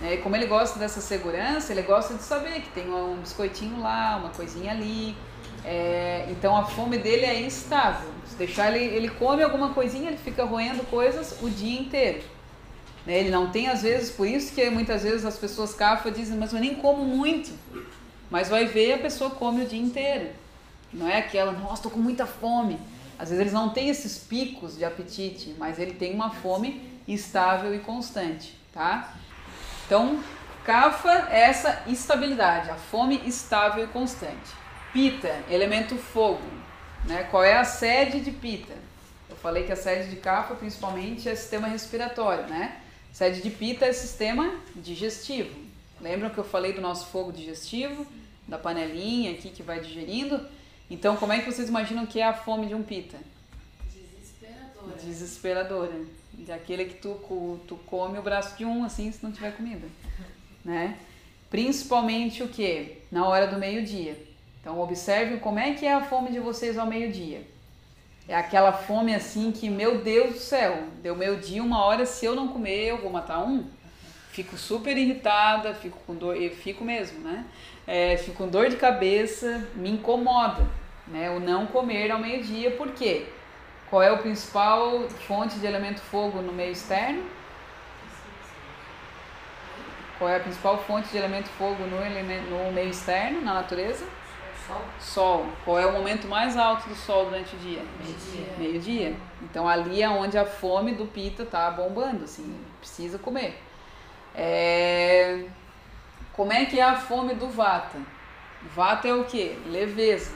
Né? E como ele gosta dessa segurança, ele gosta de saber que tem um biscoitinho lá, uma coisinha ali é, então a fome dele é instável. Se deixar ele, ele come alguma coisinha, ele fica roendo coisas o dia inteiro. Né? Ele não tem, às vezes, por isso que muitas vezes as pessoas cafa dizem, mas eu nem como muito. Mas vai ver, a pessoa come o dia inteiro. Não é aquela, nossa, estou com muita fome. Às vezes eles não têm esses picos de apetite, mas ele tem uma fome estável e constante, tá? Então, cafa é essa estabilidade, a fome estável e constante. Pita, elemento fogo. Né? Qual é a sede de Pita? Eu falei que a sede de Kapha principalmente é sistema respiratório, né? Sede de Pita é sistema digestivo. Lembram que eu falei do nosso fogo digestivo, da panelinha aqui que vai digerindo? Então, como é que vocês imaginam que é a fome de um Pita? Desesperadora. Desesperadora. De aquele que tu, tu come o braço de um assim se não tiver comida, (laughs) né? Principalmente o que? Na hora do meio-dia. Então observe como é que é a fome de vocês ao meio-dia. É aquela fome assim que, meu Deus do céu, deu meio dia, uma hora, se eu não comer, eu vou matar um. Fico super irritada, fico com dor, eu fico mesmo, né? É, fico com dor de cabeça, me incomoda, né? O não comer ao meio-dia, por quê? Qual é o principal fonte de elemento fogo no meio externo? Qual é a principal fonte de elemento fogo no, elemento, no meio externo, na natureza? Sol? Sol. Qual é o momento mais alto do sol durante o dia? Meio-dia. Meio-dia. Então ali é onde a fome do pita tá bombando, assim, precisa comer. É... Como é que é a fome do vata? Vata é o que? Leveza.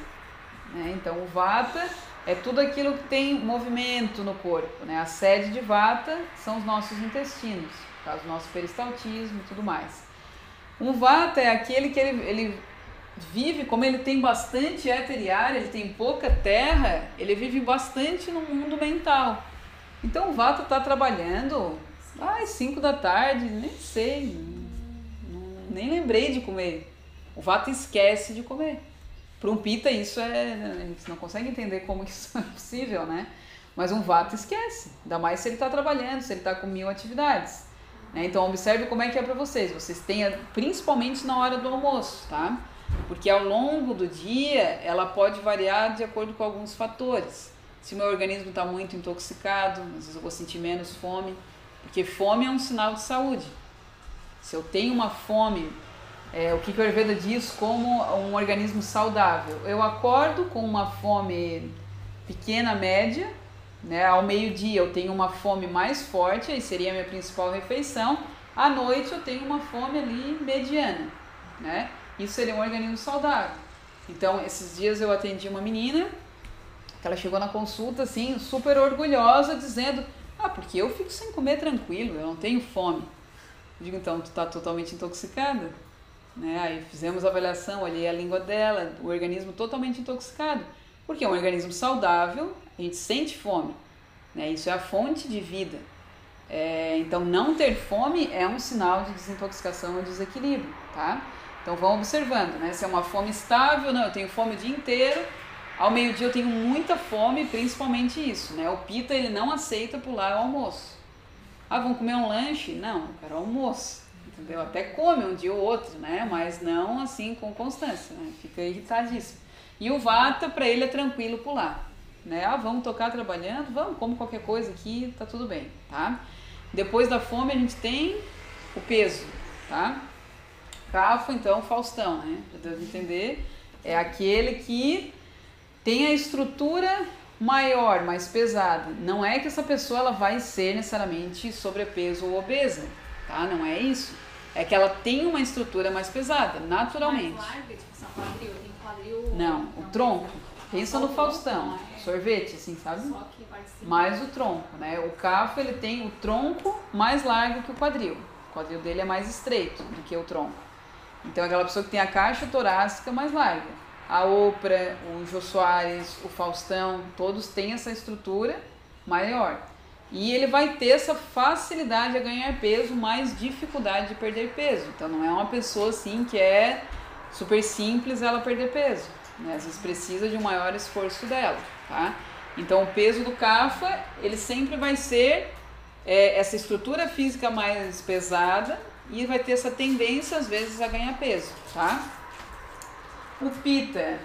Né? Então o vata é tudo aquilo que tem movimento no corpo. Né? A sede de vata são os nossos intestinos, por causa do nosso peristaltismo e tudo mais. Um vata é aquele que ele, ele vive, como ele tem bastante éter e ar, ele tem pouca terra, ele vive bastante no mundo mental. Então o Vata está trabalhando às 5 da tarde, nem sei, nem lembrei de comer. O Vata esquece de comer. Para um Pita isso é. A gente não consegue entender como (laughs) isso é possível, né? Mas um Vata esquece, ainda mais se ele está trabalhando, se ele está com mil atividades. Né? Então observe como é que é para vocês. Vocês têm, principalmente na hora do almoço, tá? Porque ao longo do dia ela pode variar de acordo com alguns fatores. Se meu organismo está muito intoxicado, às vezes eu vou sentir menos fome, porque fome é um sinal de saúde. Se eu tenho uma fome é, o que, que o Ayurveda diz como um organismo saudável. Eu acordo com uma fome pequena, média, né? ao meio-dia eu tenho uma fome mais forte, aí seria a minha principal refeição. À noite eu tenho uma fome ali mediana. Né? Isso seria um organismo saudável. Então, esses dias eu atendi uma menina que ela chegou na consulta assim, super orgulhosa, dizendo: Ah, porque eu fico sem comer tranquilo, eu não tenho fome. Eu digo, então, tu está totalmente intoxicada? Né? Aí fizemos a avaliação, olhei a língua dela, o organismo totalmente intoxicado. Porque é um organismo saudável, a gente sente fome. Né? Isso é a fonte de vida. É, então, não ter fome é um sinal de desintoxicação ou desequilíbrio, tá? Então, vão observando, né? Se é uma fome estável, não, eu tenho fome o dia inteiro, ao meio-dia eu tenho muita fome, principalmente isso, né? O pita, ele não aceita pular o almoço. Ah, vão comer um lanche? Não, eu quero almoço, entendeu? Até come um dia ou outro, né? Mas não assim com constância, né? Fica irritadíssimo. E o vata, para ele é tranquilo pular, né? Ah, vamos tocar trabalhando? Vamos, como qualquer coisa aqui, tá tudo bem, tá? Depois da fome a gente tem o peso, tá? Cafo, então, Faustão, né? Já deve entender. É aquele que tem a estrutura maior, mais pesada. Não é que essa pessoa ela vai ser necessariamente sobrepeso ou obesa, tá? Não é isso. É que ela tem uma estrutura mais pesada, naturalmente. Mais larga, tipo, quadril, tem quadril... Não, o tronco. Pensa no Faustão, sorvete, assim, sabe? Mais o tronco, né? O cafo ele tem o tronco mais largo que o quadril. O quadril dele é mais estreito do que o tronco. Então é aquela pessoa que tem a caixa torácica mais larga. A Oprah, o Jô Soares, o Faustão, todos têm essa estrutura maior. E ele vai ter essa facilidade a ganhar peso, mais dificuldade de perder peso. Então não é uma pessoa assim que é super simples ela perder peso. Né? Às vezes precisa de um maior esforço dela. Tá? Então o peso do CAFA ele sempre vai ser é, essa estrutura física mais pesada e vai ter essa tendência às vezes a ganhar peso. Tá? O Pita.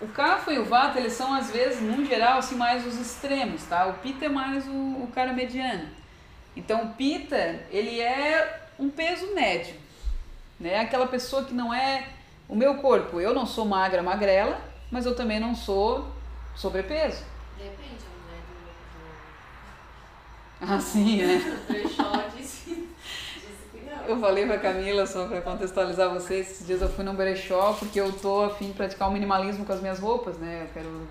O Kapha e o Vata, eles são às vezes, no geral, assim, mais os extremos, tá? O Pita é mais o, o cara mediano. Então, o Pita, ele é um peso médio, né? Aquela pessoa que não é o meu corpo. Eu não sou magra, magrela, mas eu também não sou sobrepeso. Depende, né? Do, do, Assim, né? (laughs) do brechó disse, disse que não. Eu falei pra Camila, só pra contextualizar vocês, esses dias eu fui num brechó porque eu tô a fim de praticar o minimalismo com as minhas roupas, né? Eu quero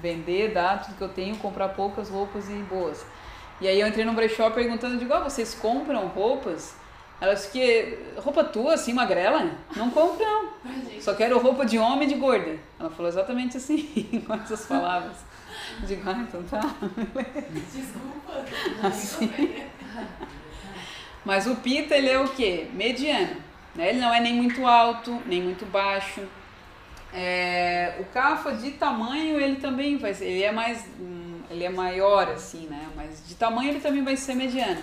vender, dar tudo que eu tenho, comprar poucas roupas e boas. E aí eu entrei num brechó perguntando, digo, ah, vocês compram roupas? Ela disse que roupa tua, assim, magrela? Não compro, não. Só quero roupa de homem e de gorda. Ela falou exatamente assim, (laughs) com essas palavras. Eu digo, ah, então tá. Desculpa. Assim. (laughs) Mas o pita, ele é o quê? Mediano. Né? Ele não é nem muito alto, nem muito baixo. É, o cafa de tamanho, ele também vai ser, ele é mais, hum, ele é maior assim, né? Mas de tamanho ele também vai ser mediano.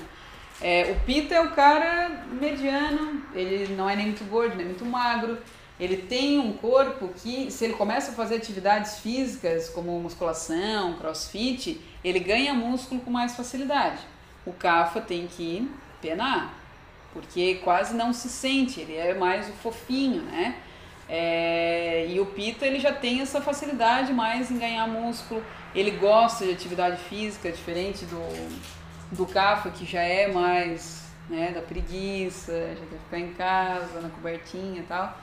É, o pita é o cara mediano, ele não é nem muito gordo, nem muito magro. Ele tem um corpo que, se ele começa a fazer atividades físicas como musculação, crossfit, ele ganha músculo com mais facilidade. O cafa tem que penar, porque quase não se sente, ele é mais o fofinho, né? É, e o Pita ele já tem essa facilidade mais em ganhar músculo, ele gosta de atividade física, diferente do, do Cafa, que já é mais né, da preguiça, já quer ficar em casa, na cobertinha e tal.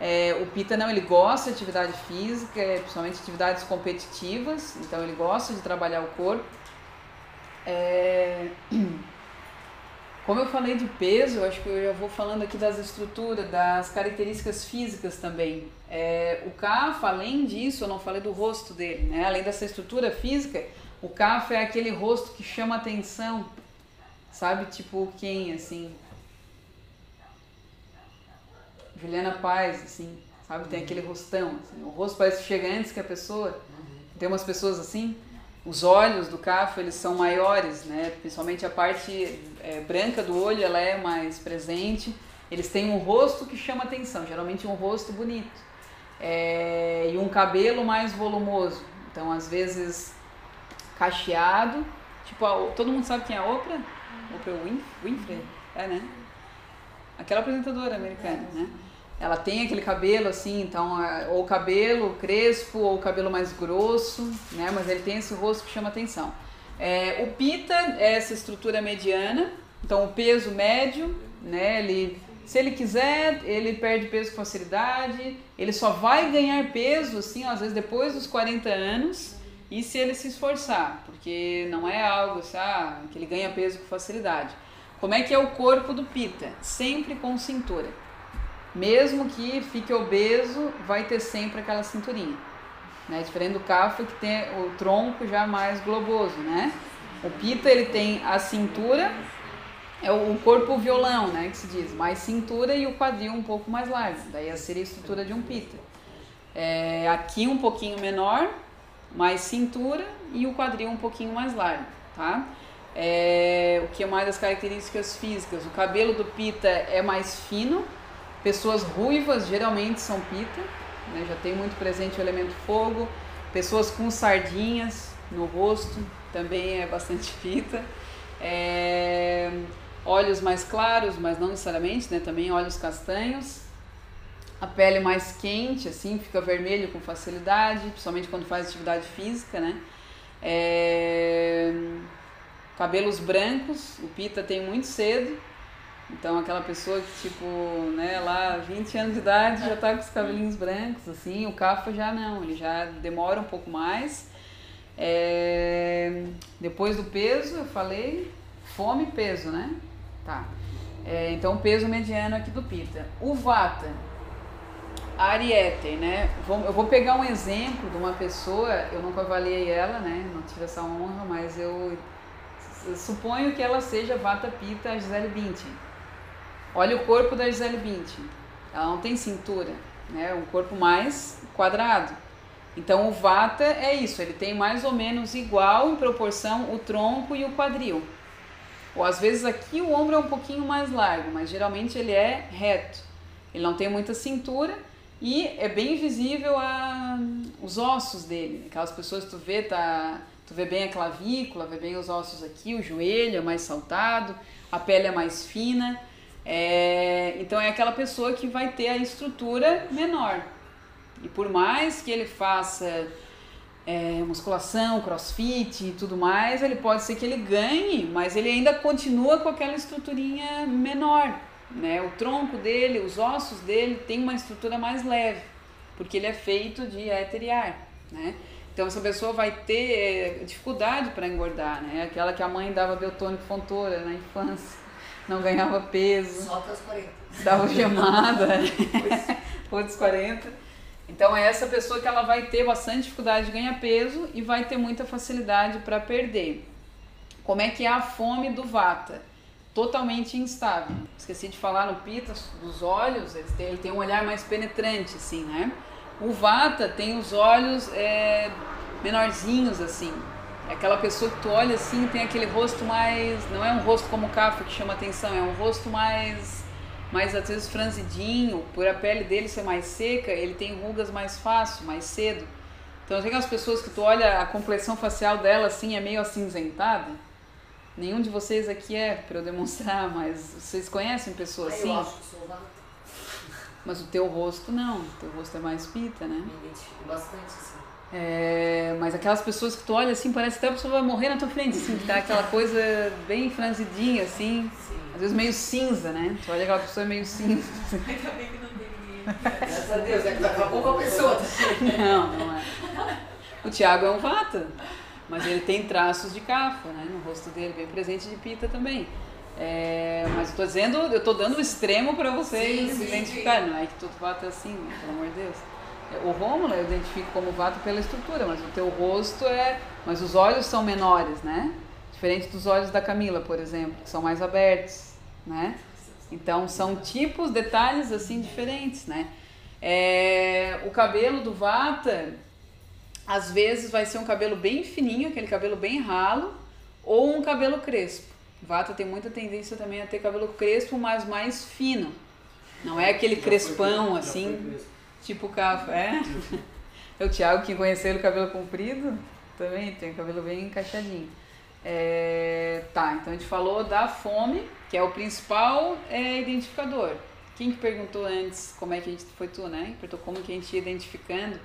É, o Pita não, ele gosta de atividade física, principalmente atividades competitivas, então ele gosta de trabalhar o corpo. É, (clears throat) como eu falei de peso, acho que eu já vou falando aqui das estruturas, das características físicas também. É, o CAF, além disso, eu não falei do rosto dele, né? Além dessa estrutura física, o CAF é aquele rosto que chama atenção, sabe? Tipo quem, assim? Juliana Paz, assim, sabe? Tem aquele rostão, assim. O rosto parece que chega antes que a pessoa. Tem umas pessoas assim. Os olhos do cafo eles são maiores, né? Principalmente a parte é, branca do olho ela é mais presente. Eles têm um rosto que chama atenção, geralmente um rosto bonito é, e um cabelo mais volumoso. Então às vezes cacheado, tipo a, todo mundo sabe quem é a Oprah? Oprah Winf, Winfrey, é né? aquela apresentadora americana, né? Ela tem aquele cabelo assim, então, é, ou cabelo crespo, ou cabelo mais grosso, né? Mas ele tem esse rosto que chama atenção. É, o pita é essa estrutura mediana, então o peso médio, né? Ele, se ele quiser, ele perde peso com facilidade, ele só vai ganhar peso, assim, às vezes depois dos 40 anos, e se ele se esforçar, porque não é algo assim, ah, que ele ganha peso com facilidade. Como é que é o corpo do pita? Sempre com cintura. Mesmo que fique obeso, vai ter sempre aquela cinturinha. Né? Diferente do cafo que tem o tronco já mais globoso, né? O pita ele tem a cintura, é o corpo violão, né, que se diz, mais cintura e o quadril um pouco mais largo. Daí seria a estrutura de um pita. É, aqui um pouquinho menor, mais cintura e o quadril um pouquinho mais largo, tá? É, o que é mais das características físicas? O cabelo do pita é mais fino, pessoas ruivas geralmente são pita, né? já tem muito presente o elemento fogo, pessoas com sardinhas no rosto também é bastante (laughs) pita, é, olhos mais claros, mas não necessariamente, né? também olhos castanhos, a pele mais quente, assim, fica vermelho com facilidade, principalmente quando faz atividade física, né? É, cabelos brancos, o Pita tem muito cedo, então aquela pessoa que tipo, né, lá 20 anos de idade já tá com os cabelinhos brancos, assim, o Cafa já não, ele já demora um pouco mais. É, depois do peso, eu falei, fome e peso, né? Tá. É, então peso mediano aqui do Pita. O Vata, Ariete, né? Eu vou pegar um exemplo de uma pessoa, eu nunca avaliei ela, né? Não tive essa honra, mas eu suponho que ela seja Vata Pita Gisele Bündchen. Olha o corpo da Gisele Bündchen. Ela não tem cintura, né? Um corpo mais quadrado. Então o Vata é isso, ele tem mais ou menos igual em proporção o tronco e o quadril. Ou às vezes aqui o ombro é um pouquinho mais largo, mas geralmente ele é reto. Ele não tem muita cintura e é bem visível a, os ossos dele. Aquelas pessoas que tu vê, tá, tu vê bem a clavícula, vê bem os ossos aqui, o joelho é mais saltado, a pele é mais fina. É, então é aquela pessoa que vai ter a estrutura menor. E por mais que ele faça é, musculação, crossfit e tudo mais, ele pode ser que ele ganhe, mas ele ainda continua com aquela estruturinha menor. Né? O tronco dele, os ossos dele tem uma estrutura mais leve, porque ele é feito de éter e ar. Né? Então essa pessoa vai ter é, dificuldade para engordar, né? Aquela que a mãe dava biotônico fontora na infância, não ganhava peso. Só até os 40. Dava gemada, depois dos 40. Então é essa pessoa que ela vai ter bastante dificuldade de ganhar peso e vai ter muita facilidade para perder. Como é que é a fome do vata? Totalmente instável. Esqueci de falar no pita dos olhos, ele tem, ele tem um olhar mais penetrante, assim, né? O vata tem os olhos é, menorzinhos, assim. É aquela pessoa que tu olha assim, tem aquele rosto mais. Não é um rosto como o Cafa que chama atenção, é um rosto mais. mais às vezes franzidinho, por a pele dele ser mais seca, ele tem rugas mais fácil, mais cedo. Então tem aquelas pessoas que tu olha a complexão facial dela assim, é meio acinzentada. Nenhum de vocês aqui é para eu demonstrar, mas vocês conhecem pessoas assim? Eu acho que sou. Mas o teu rosto não, o teu rosto é mais pita, né? Me identifico bastante, assim. É, mas aquelas pessoas que tu olha assim, parece que até a pessoa vai morrer na tua frente, assim, que tá aquela coisa bem franzidinha, assim, Sim. às vezes meio cinza, né? Tu olha aquela pessoa meio cinza. Ainda bem que não tem ninguém. Graças a Deus, é que daqui a pouco a pessoa tá (laughs) Não, não é. O Tiago é um vata, mas ele tem traços de cafa, né? No rosto dele, bem presente de pita também. É, mas eu tô dizendo, eu tô dando o extremo para vocês Sim, sim, identificarem, não é que todo vato é assim, né? pelo amor de Deus. O Rômulo eu identifico como vato pela estrutura, mas o teu rosto é. Mas os olhos são menores, né? Diferente dos olhos da Camila, por exemplo, que são mais abertos, né? Então são tipos, detalhes assim diferentes, né? É, o cabelo do Vata, às vezes vai ser um cabelo bem fininho, aquele cabelo bem ralo, ou um cabelo crespo. Vata tem muita tendência também a ter cabelo crespo, mas mais fino. Não é aquele Já crespão assim, foi. Tipo café. (laughs) É o Thiago que conheceu ele cabelo comprido, também tem o cabelo bem encaixadinho. É, tá, então a gente falou da fome, que é o principal é, identificador. Quem que perguntou antes como é que a gente. Foi tu, né? Perguntou como que a gente ia identificando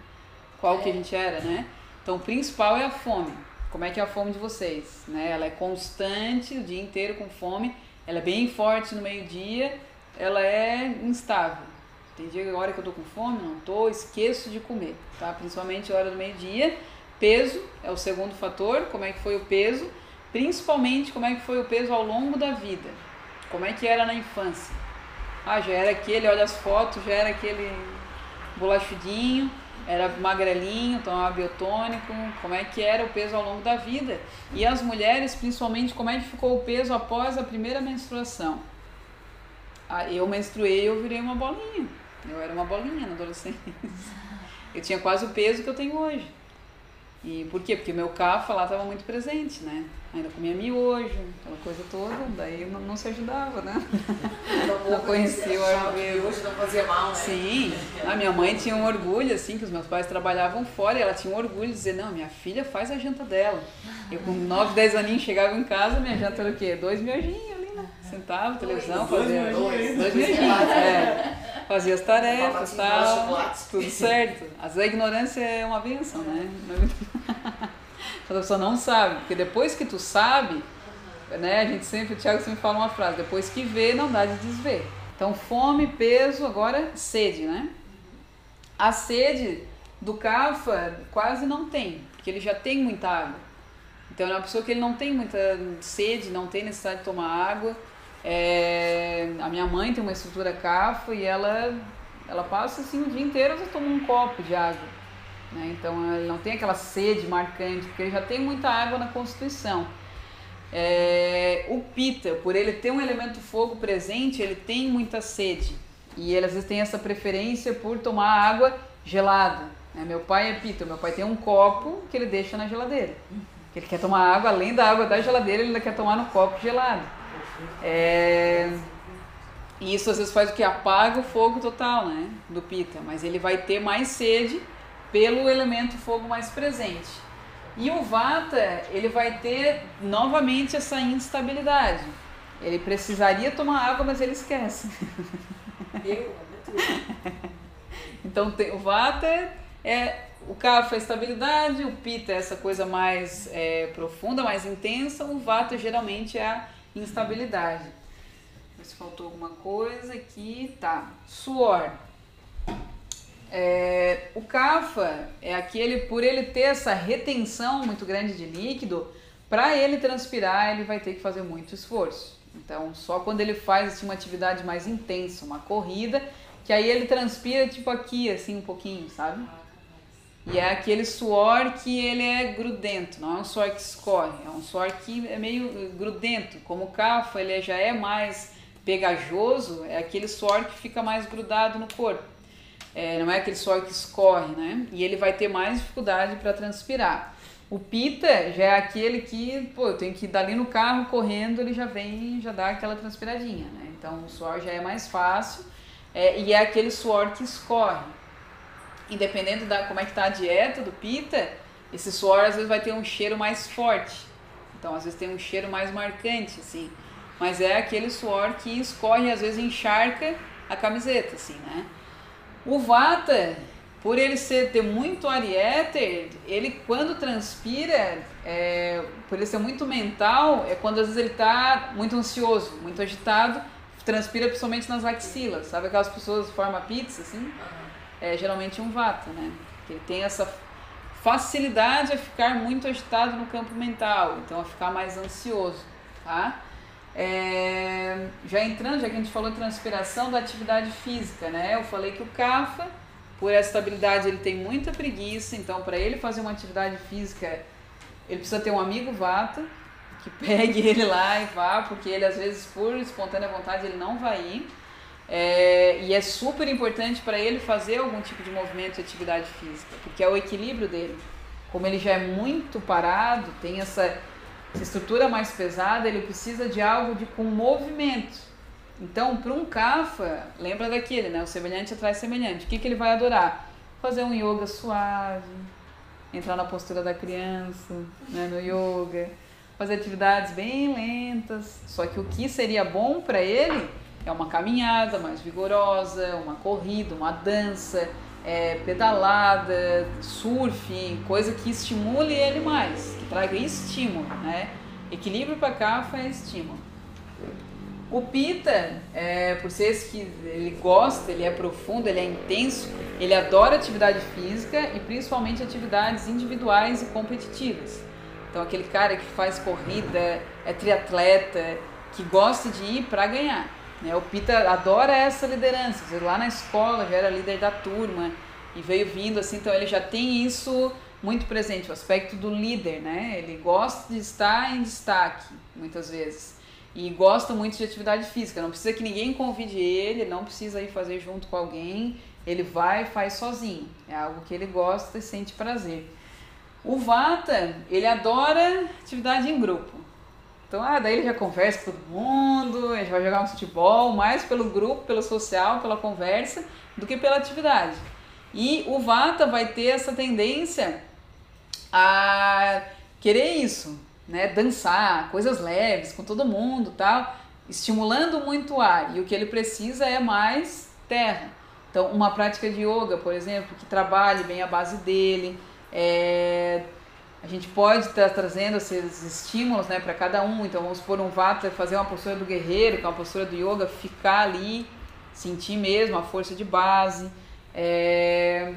qual que a gente era, né? Então o principal é a fome. Como é que é a fome de vocês? Né? Ela é constante, o dia inteiro com fome, ela é bem forte no meio-dia, ela é instável. Tem dia agora que eu tô com fome, não tô, esqueço de comer, tá? Principalmente hora do meio-dia. Peso é o segundo fator, como é que foi o peso, principalmente como é que foi o peso ao longo da vida. Como é que era na infância? Ah, já era aquele, olha as fotos, já era aquele bolachudinho, era magrelinho, tomava biotônico, como é que era o peso ao longo da vida. E as mulheres, principalmente, como é que ficou o peso após a primeira menstruação. Ah, eu menstruei, eu virei uma bolinha. Eu era uma bolinha na adolescência. Eu tinha quase o peso que eu tenho hoje. E por quê? Porque meu cafa lá estava muito presente, né? Ainda comia miojo, aquela coisa toda, daí não, não se ajudava, né? Não conhecia o Ayurveda. Hoje não fazia mal, né? Sim, a minha mãe tinha um orgulho, assim, que os meus pais trabalhavam fora e ela tinha um orgulho de dizer, não, minha filha faz a janta dela. Eu com 9, 10 aninhos chegava em casa, minha janta era o quê? Dois miojinhos ali, né? Sentava, televisão, Dois fazia... miojinhos. Dois miojinhos, é. Fazia as tarefas, tal, tudo certo. Às vezes a ignorância é uma benção, né? Quando (laughs) a pessoa não sabe, porque depois que tu sabe, né, a gente sempre, o Thiago sempre fala uma frase, depois que vê, não dá de desver. Então, fome, peso, agora sede, né? A sede do Cafa quase não tem, porque ele já tem muita água. Então, é uma pessoa que ele não tem muita sede, não tem necessidade de tomar água. É, a minha mãe tem uma estrutura CAFA e ela, ela passa assim o dia inteiro, só toma um copo de água. Né? Então, ele não tem aquela sede marcante, porque ele já tem muita água na constituição. É, o pita, por ele ter um elemento fogo presente, ele tem muita sede. E ele às vezes tem essa preferência por tomar água gelada. né? Meu pai é pita, meu pai tem um copo que ele deixa na geladeira. Que ele quer tomar água, além da água da geladeira, ele ainda quer tomar no copo gelado. É, E isso às vezes faz o que? Apaga o fogo total, né? Do pita. Mas ele vai ter mais sede pelo elemento fogo mais presente. E o vata, ele vai ter novamente essa instabilidade. Ele precisaria tomar água, mas ele esquece. (laughs) Eu, Então o vata é o kapha é estabilidade, o pita é essa coisa mais é, profunda, mais intensa, o vata geralmente é a instabilidade. Se faltou alguma coisa aqui. Tá. Suor. É, o kapha é aquele, por ele ter essa retenção muito grande de líquido, para ele transpirar, ele vai ter que fazer muito esforço. Então, só quando ele faz assim, uma atividade mais intensa, uma corrida, que aí ele transpira tipo aqui, assim, um pouquinho, sabe? E é aquele suor que ele é grudento, não é um suor que escorre, é um suor que é meio grudento. Como o cafa ele já é mais pegajoso, é aquele suor que fica mais grudado no corpo. É, não é aquele suor que escorre, né? E ele vai ter mais dificuldade para transpirar. O pita já é aquele que, pô, eu tenho que ir dali no carro correndo, ele já vem já dá aquela transpiradinha, né? Então o suor já é mais fácil é, e é aquele suor que escorre. Independente da como é que tá a dieta do pita, esse suor às vezes vai ter um cheiro mais forte. Então às vezes tem um cheiro mais marcante, assim. Mas é aquele suor que escorre e às vezes encharca a camiseta, assim, né? O vata, por ele ser, ter muito ar e éter, ele quando transpira, é, por ele ser muito mental, é quando às vezes ele está muito ansioso, muito agitado, transpira principalmente nas axilas, sabe aquelas pessoas que formam pizza, assim? É geralmente um vata, né? Que ele tem essa facilidade a ficar muito agitado no campo mental, então a ficar mais ansioso, tá? É, já entrando, já que a gente falou transpiração da atividade física, né? Eu falei que o Kapha, por essa estabilidade, ele tem muita preguiça, então para ele fazer uma atividade física, ele precisa ter um amigo Vata que (laughs) pegue ele lá e vá, porque ele às vezes por espontânea vontade ele não vai ir. É, e é super importante para ele fazer algum tipo de movimento e atividade física, porque é o equilíbrio dele. Como ele já é muito parado, tem essa, essa estrutura mais pesada, ele precisa de algo de, com movimento. Então, para um Kapha, lembra daquele, né? O semelhante atrai semelhante. O que, que ele vai adorar? Fazer um yoga suave, entrar na postura da criança, né? no yoga. fazer atividades bem lentas. Só que o que seria bom para ele é uma caminhada mais vigorosa, uma corrida, uma dança, é, pedalada, surf, coisa que estimule ele mais, que traga estímulo, né? Equilíbrio para cá faz estímulo. O Pita, é, por ser esse que ele gosta, ele é profundo, ele é intenso, ele adora atividade física e principalmente atividades individuais e competitivas. Então aquele cara que faz corrida, é triatleta, que gosta de ir para ganhar. Né? O Pita adora essa liderança. Lá na escola já era líder da turma e veio vindo assim, então ele já tem isso muito presente, o aspecto do líder, né? Ele gosta de estar em destaque, muitas vezes e gosta muito de atividade física. Não precisa que ninguém convide ele, não precisa ir fazer junto com alguém. Ele vai e faz sozinho. É algo que ele gosta e sente prazer. O Vata, ele adora atividade em grupo. Então, ah, daí ele já conversa com todo mundo, gente vai jogar um futebol, mais pelo grupo, pelo social, pela conversa, do que pela atividade. E o Vata vai ter essa tendência a querer isso, né, dançar, coisas leves com todo mundo, tal, estimulando muito o ar. E o que ele precisa é mais terra. Então, uma prática de yoga, por exemplo, que trabalhe bem a base dele, é, a gente pode estar trazendo esses estímulos né, para cada um. Então, vamos pôr um vata, fazer uma postura do guerreiro, que é uma postura do yoga, ficar ali, sentir mesmo a força de base. É,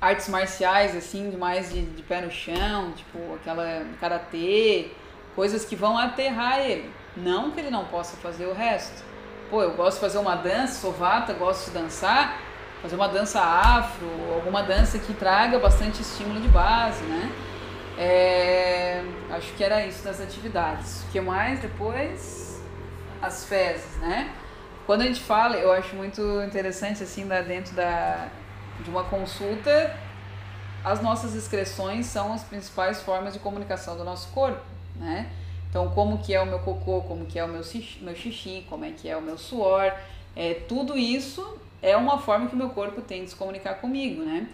artes marciais, assim, mais de, de pé no chão, tipo aquela karatê, coisas que vão aterrar ele. Não que ele não possa fazer o resto. Pô, eu gosto de fazer uma dança, sou vata, gosto de dançar, fazer uma dança afro, alguma dança que traga bastante estímulo de base, né? É, acho que era isso das atividades. O que mais depois? As fezes, né? Quando a gente fala, eu acho muito interessante assim, lá dentro da, de uma consulta, as nossas excreções são as principais formas de comunicação do nosso corpo, né? Então, como que é o meu cocô, como que é o meu xixi, meu xixi como é que é o meu suor, é, tudo isso é uma forma que o meu corpo tem de se comunicar comigo, né?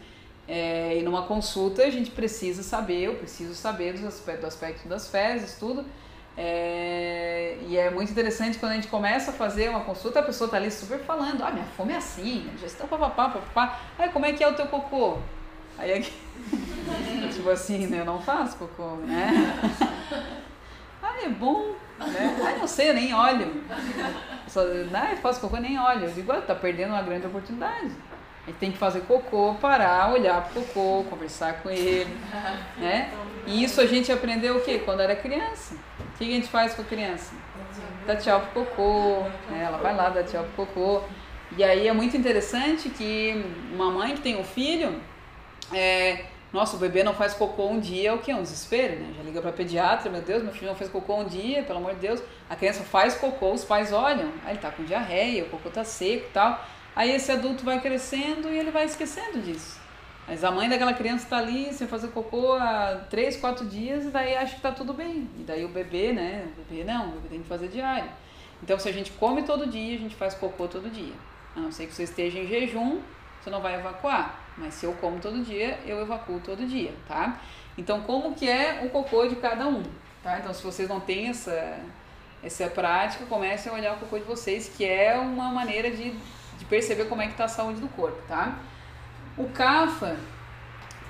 É, e numa consulta a gente precisa saber, eu preciso saber do aspecto, do aspecto das fezes, tudo. É, e é muito interessante quando a gente começa a fazer uma consulta, a pessoa está ali super falando, ah, minha fome é assim, digestão, papapá, papapá. Aí, como é que é o teu cocô? Aí aqui, (laughs) tipo assim, né, eu não faço cocô, né? (laughs) ah, é bom, né? Ah, não sei, eu nem olho. Só, ah, eu faço cocô, nem olho. Eu digo, ah, tá perdendo uma grande oportunidade. A gente tem que fazer cocô, parar, olhar pro cocô, conversar com ele, né? E isso a gente aprendeu o quê? Quando era criança que a gente faz com a criança? Dá tchau pro cocô, né? ela vai lá, dá tchau pro cocô. E aí é muito interessante que uma mãe que tem um filho, é, nossa, o bebê não faz cocô um dia, é o que? É um desespero, né? Já liga pra pediatra, meu Deus, meu filho não fez cocô um dia, pelo amor de Deus. A criança faz cocô, os pais olham, aí ele tá com diarreia, o cocô tá seco e tal. Aí esse adulto vai crescendo e ele vai esquecendo disso. Mas a mãe daquela criança está ali sem fazer cocô há três, quatro dias e daí acha que está tudo bem. E daí o bebê, né? O bebê não, o bebê tem que fazer diário. Então se a gente come todo dia, a gente faz cocô todo dia. Não ser que você esteja em jejum, você não vai evacuar. Mas se eu como todo dia, eu evacuo todo dia, tá? Então como que é o cocô de cada um, tá? Então se vocês não têm essa, essa prática, comecem a olhar o cocô de vocês, que é uma maneira de, de perceber como é que está a saúde do corpo, tá? O cafa,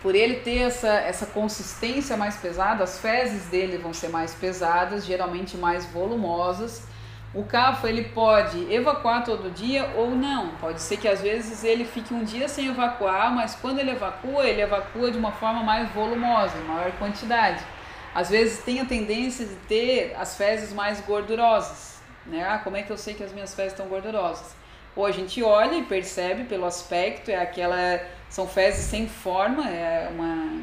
por ele ter essa, essa consistência mais pesada, as fezes dele vão ser mais pesadas, geralmente mais volumosas. O cafa ele pode evacuar todo dia ou não. Pode ser que às vezes ele fique um dia sem evacuar, mas quando ele evacua, ele evacua de uma forma mais volumosa, em maior quantidade. Às vezes tem a tendência de ter as fezes mais gordurosas. Né? Ah, como é que eu sei que as minhas fezes estão gordurosas? Ou a gente olha e percebe pelo aspecto, é aquela são fezes sem forma, é uma,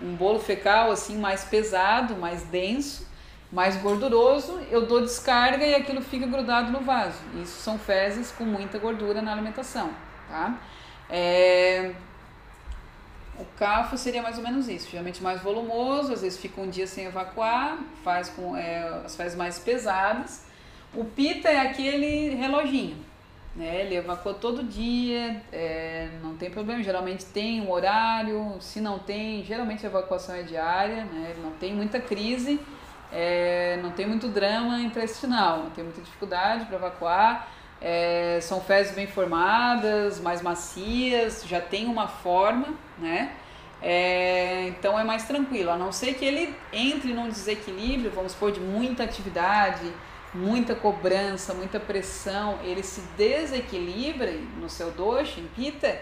um bolo fecal assim mais pesado, mais denso, mais gorduroso. Eu dou descarga e aquilo fica grudado no vaso. Isso são fezes com muita gordura na alimentação, tá? É, o cafo seria mais ou menos isso, geralmente mais volumoso, às vezes fica um dia sem evacuar, faz com é, as fezes mais pesadas. O pita é aquele reloginho, né? Ele evacua todo dia, é, não tem problema, geralmente tem um horário, se não tem, geralmente a evacuação é diária, né? Ele não tem muita crise, é, não tem muito drama intestinal, não tem muita dificuldade para evacuar. É, são fezes bem formadas, mais macias, já tem uma forma, né? É, então é mais tranquilo, a não ser que ele entre num desequilíbrio, vamos supor, de muita atividade, muita cobrança, muita pressão, ele se desequilibra no seu doce, em pita,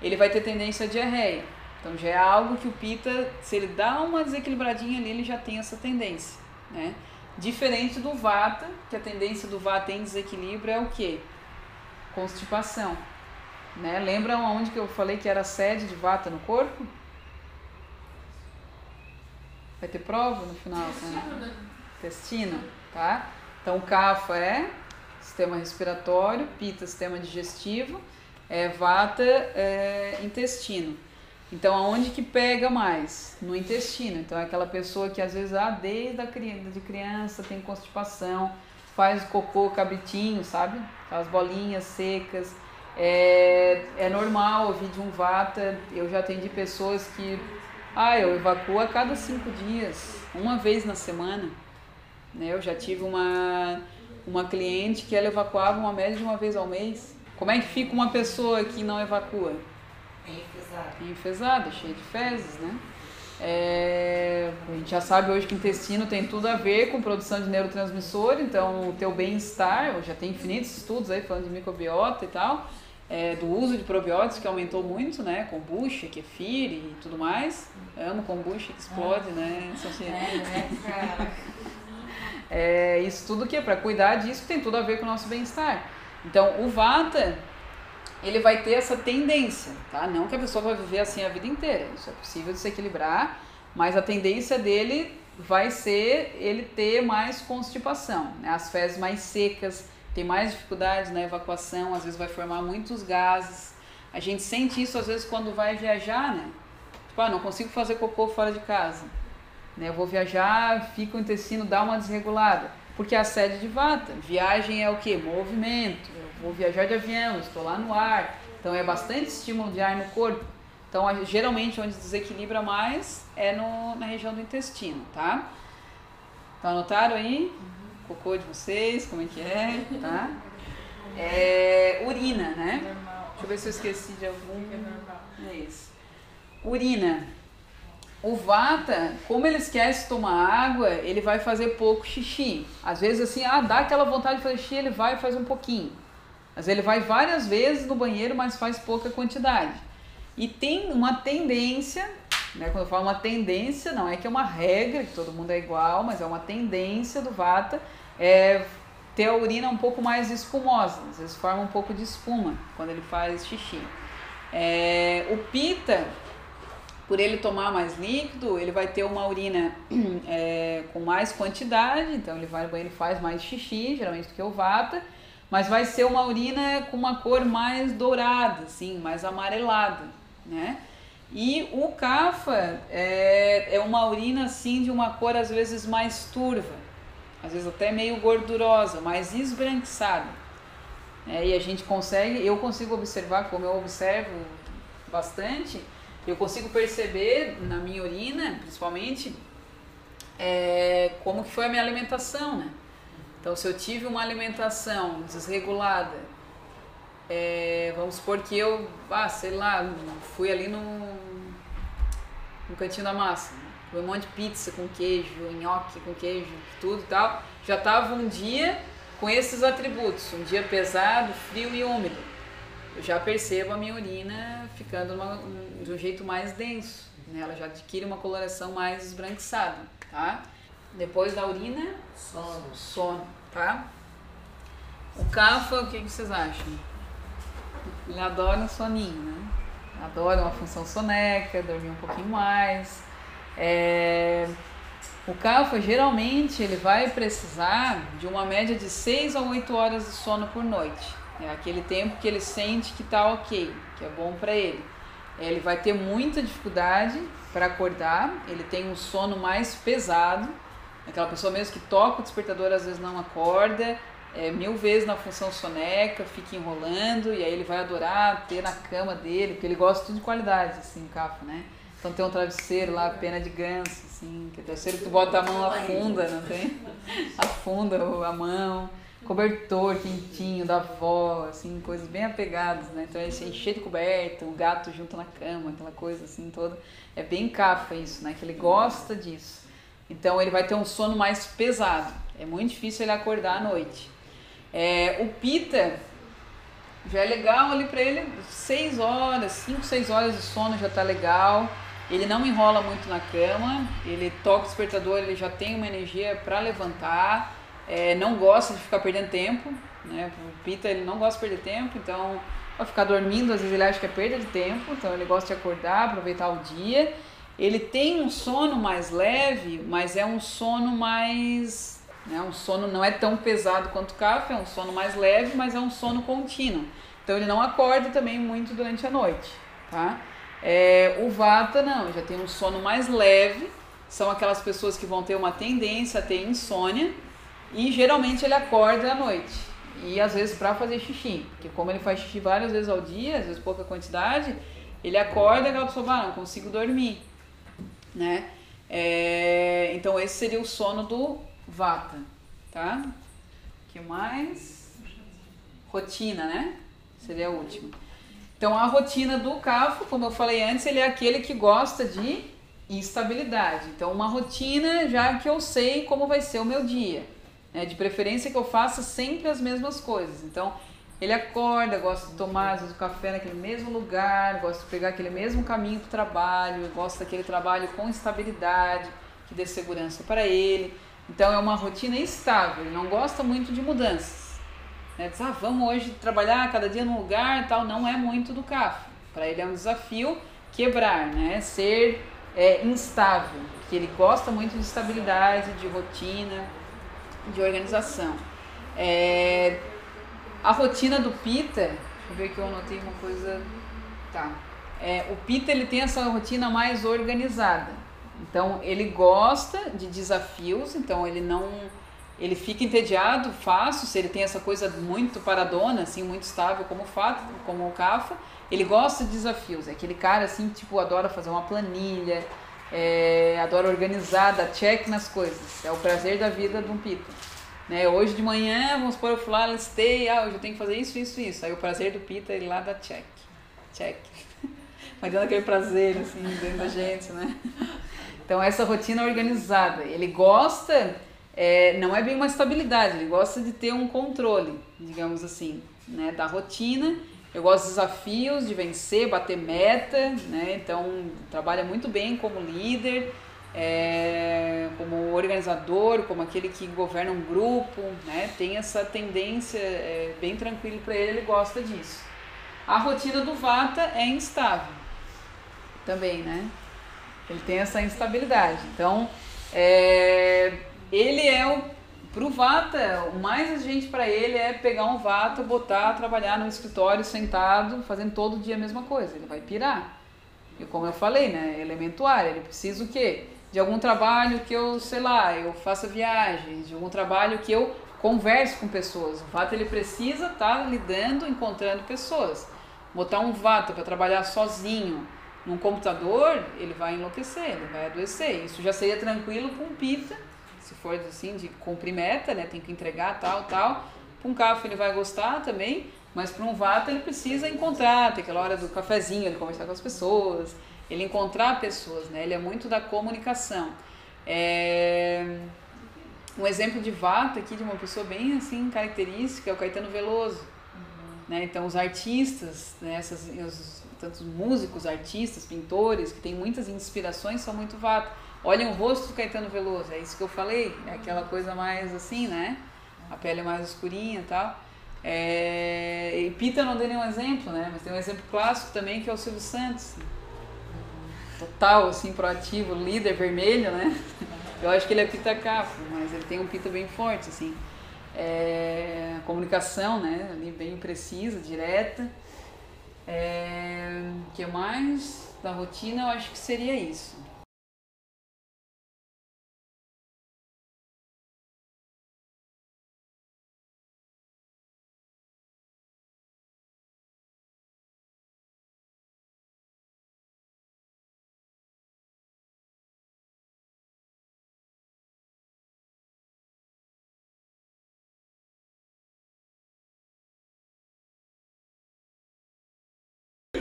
ele vai ter tendência a diarreia. Então já é algo que o pita, se ele dá uma desequilibradinha ali, ele já tem essa tendência, né? Diferente do vata, que a tendência do vata em desequilíbrio é o quê? Constipação. Né? Lembra onde que eu falei que era sede de vata no corpo? Vai ter prova no final? Né? Intestino, tá? Então, kapha é sistema respiratório, pita, sistema digestivo, é, vata, é, intestino. Então, aonde que pega mais? No intestino. Então, é aquela pessoa que às vezes, ah, desde a criança, de criança tem constipação, faz cocô cabritinho, sabe? As bolinhas secas. É, é normal ouvir de um vata. Eu já atendi pessoas que, ah, eu evacuo a cada cinco dias, uma vez na semana. Né? Eu já tive uma, uma cliente que ela evacuava uma média de uma vez ao mês. Como é que fica uma pessoa que não evacua? Enfesada. Cheia de fezes, né? É, a gente já sabe hoje que o intestino tem tudo a ver com produção de neurotransmissor, então o teu bem-estar, já tem infinitos estudos aí falando de microbiota e tal, é, do uso de probióticos que aumentou muito, né? Kombucha, kefir e tudo mais. amo kombucha que explode, né? É, né, cara? (laughs) É, isso tudo que é para cuidar disso tem tudo a ver com o nosso bem-estar. Então, o Vata, ele vai ter essa tendência, tá? Não que a pessoa vai viver assim a vida inteira, isso é possível de se equilibrar, mas a tendência dele vai ser ele ter mais constipação, né? As fezes mais secas, tem mais dificuldade na evacuação, às vezes vai formar muitos gases. A gente sente isso às vezes quando vai viajar, né? Tipo, ah, não consigo fazer cocô fora de casa né? Eu vou viajar, fica o intestino, dá uma desregulada. Porque a sede de vata, viagem é o que? Movimento. Vou viajar de avião, estou lá no ar. Então é bastante estímulo de ar no corpo. Então, geralmente, onde desequilibra mais é no, na região do intestino, tá? Então, anotaram aí? Cocô de vocês, como é que é, tá? (laughs) É, urina, né? Deixa eu ver se eu esqueci de algum. É isso. Urina. O vata, como ele esquece de tomar água, ele vai fazer pouco xixi. Às vezes assim, ah, dá aquela vontade de fazer xixi, ele vai e faz um pouquinho. Mas ele vai várias vezes no banheiro, mas faz pouca quantidade. E tem uma tendência, né, quando eu falo uma tendência, não é que é uma regra, que todo mundo é igual, mas é uma tendência do vata, é ter a urina um pouco mais espumosa, às vezes forma um pouco de espuma quando ele faz xixi. É, o pita, por ele tomar mais líquido, ele vai ter uma urina (clears throat) é, com mais quantidade, então ele vai no banheiro e faz mais xixi, geralmente do que o vata, mas vai ser uma urina com uma cor mais dourada, assim, mais amarelada, né? E o cafa é, é uma urina assim de uma cor às vezes mais turva, às vezes até meio gordurosa, mais esbranquiçada. É, e a gente consegue, eu consigo observar, como eu observo bastante, eu consigo perceber na minha urina, principalmente, é, como que foi a minha alimentação, né? Então, se eu tive uma alimentação desregulada, é, vamos supor que eu, ah, sei lá, fui ali no, no cantinho da massa, né? um monte de pizza com queijo, nhoque com queijo, tudo e tal. Já estava um dia com esses atributos, um dia pesado, frio e úmido. Eu já percebo a minha urina ficando de um jeito mais denso, né? Ela já adquire uma coloração mais esbranquiçada, tá? Depois da urina, sono, sono, tá? O cafa, o que, vocês acham? Ele adora um soninho, né? Adora uma função soneca, dormir um pouquinho mais. É... O cafa, geralmente, ele vai precisar de uma média de 6 a 8 horas de sono por noite. É aquele tempo que ele sente que tá ok, que é bom para ele. Ele vai ter muita dificuldade para acordar, ele tem um sono mais pesado. Aquela pessoa mesmo que toca o despertador às vezes não acorda, é, mil vezes na função soneca, fica enrolando, e aí ele vai adorar ter na cama dele, porque ele gosta tudo de qualidade, assim, café, né? Então tem um travesseiro lá, pena de ganso, assim, que é travesseiro que tu bota a mão afunda, não tem? Afunda a mão. Cobertor quentinho da avó, assim, coisas bem apegadas, né? Então é encher de coberta, o gato junto na cama, aquela coisa assim toda. É bem cafa isso, né? Que ele gosta disso. Então ele vai ter um sono mais pesado. É muito difícil ele acordar à noite. É, o pita já é legal ali para ele, 6 horas, 5, 6 horas de sono já tá legal. Ele não enrola muito na cama, ele toca o despertador, ele já tem uma energia para levantar, é, não gosta de ficar perdendo tempo, né? O Pita ele não gosta de perder tempo, então vai ficar dormindo, às vezes ele acha que é perda de tempo, então ele gosta de acordar, aproveitar o dia. Ele tem um sono mais leve, mas é um sono mais. Né, um sono não é tão pesado quanto o café, é um sono mais leve, mas é um sono contínuo. Então ele não acorda também muito durante a noite, tá? É, o Vata não, já tem um sono mais leve, são aquelas pessoas que vão ter uma tendência a ter insônia e geralmente ele acorda à noite e às vezes para fazer xixi, porque como ele faz xixi várias vezes ao dia, às vezes pouca quantidade, ele acorda e pessoa, ah, não consigo dormir, né? É, então esse seria o sono do Vata, tá? que mais? Rotina, né? Seria a última. Então a rotina do CAFO, como eu falei antes, ele é aquele que gosta de instabilidade. Então uma rotina já que eu sei como vai ser o meu dia. Né? De preferência que eu faça sempre as mesmas coisas. Então ele acorda, gosta de tomar vezes, o café naquele mesmo lugar, gosta de pegar aquele mesmo caminho para o trabalho, gosta daquele trabalho com estabilidade, que dê segurança para ele. Então é uma rotina estável, ele não gosta muito de mudanças. Né? Diz, ah, vamos hoje trabalhar cada dia num lugar tal, não é muito do CAF. Para ele é um desafio quebrar, né? ser é, instável, que ele gosta muito de estabilidade, de rotina, de organização. É, a rotina do Pita, deixa eu ver que eu anotei uma coisa. Tá. É, o Pita ele tem essa rotina mais organizada. Então ele gosta de desafios, então ele não ele fica entediado fácil, se ele tem essa coisa muito paradona, assim, muito estável como o fato, como o Cafa, ele gosta de desafios, é aquele cara assim, tipo, adora fazer uma planilha, é, adora organizar, dar check nas coisas, é o prazer da vida de um pita. Né? Hoje de manhã, vamos supor, eu fui lá, listei, ah, hoje eu tenho que fazer isso, isso, isso, aí o prazer do pita, ele lá dá check, check, (laughs) mas dando aquele prazer, assim, dentro da gente, né? Então essa rotina organizada, ele gosta é, não é bem uma estabilidade, ele gosta de ter um controle, digamos assim, né, da rotina. Eu gosto de desafios, de vencer, bater meta, né? Então trabalha muito bem como líder, é, como organizador, como aquele que governa um grupo, né? Tem essa tendência é, bem tranquilo para ele, ele gosta disso. A rotina do Vata é instável, também, né? Ele tem essa instabilidade. Então, é, ele é o pro Vata, o mais urgente para ele é pegar um Vata, botar, trabalhar no escritório sentado, fazendo todo dia a mesma coisa. Ele vai pirar. E como eu falei, né, elemento ar, ele precisa o quê? De algum trabalho que eu, sei lá, eu faça viagens, de algum trabalho que eu converse com pessoas. O Vata ele precisa estar tá lidando, encontrando pessoas. Botar um Vata para trabalhar sozinho num computador, ele vai enlouquecer, ele vai adoecer. Isso já seria tranquilo com um Pita, se for assim, de cumprir meta, né? Tem que entregar tal, tal. Para um café ele vai gostar também, mas para um vata ele precisa encontrar, tem aquela hora do cafezinho, ele conversar com as pessoas, ele encontrar pessoas, né? Ele é muito da comunicação. É... Um exemplo de vata aqui, de uma pessoa bem assim, característica, é o Caetano Veloso. Uhum. Né? Então, os artistas, né? Essas, os, tantos músicos, artistas, pintores, que têm muitas inspirações, são muito vata Olhem o rosto do Caetano Veloso, é isso que eu falei, é aquela coisa mais assim, né? A pele mais escurinha e tal. É... E Pita não dei nenhum exemplo, né? Mas tem um exemplo clássico também que é o Silvio Santos. Total, assim, proativo, líder vermelho, né? Eu acho que ele é pita cafo, mas ele tem um pita bem forte, assim. É... Comunicação, né? Ali bem precisa, direta. É... Que mais? Da rotina, eu acho que seria isso.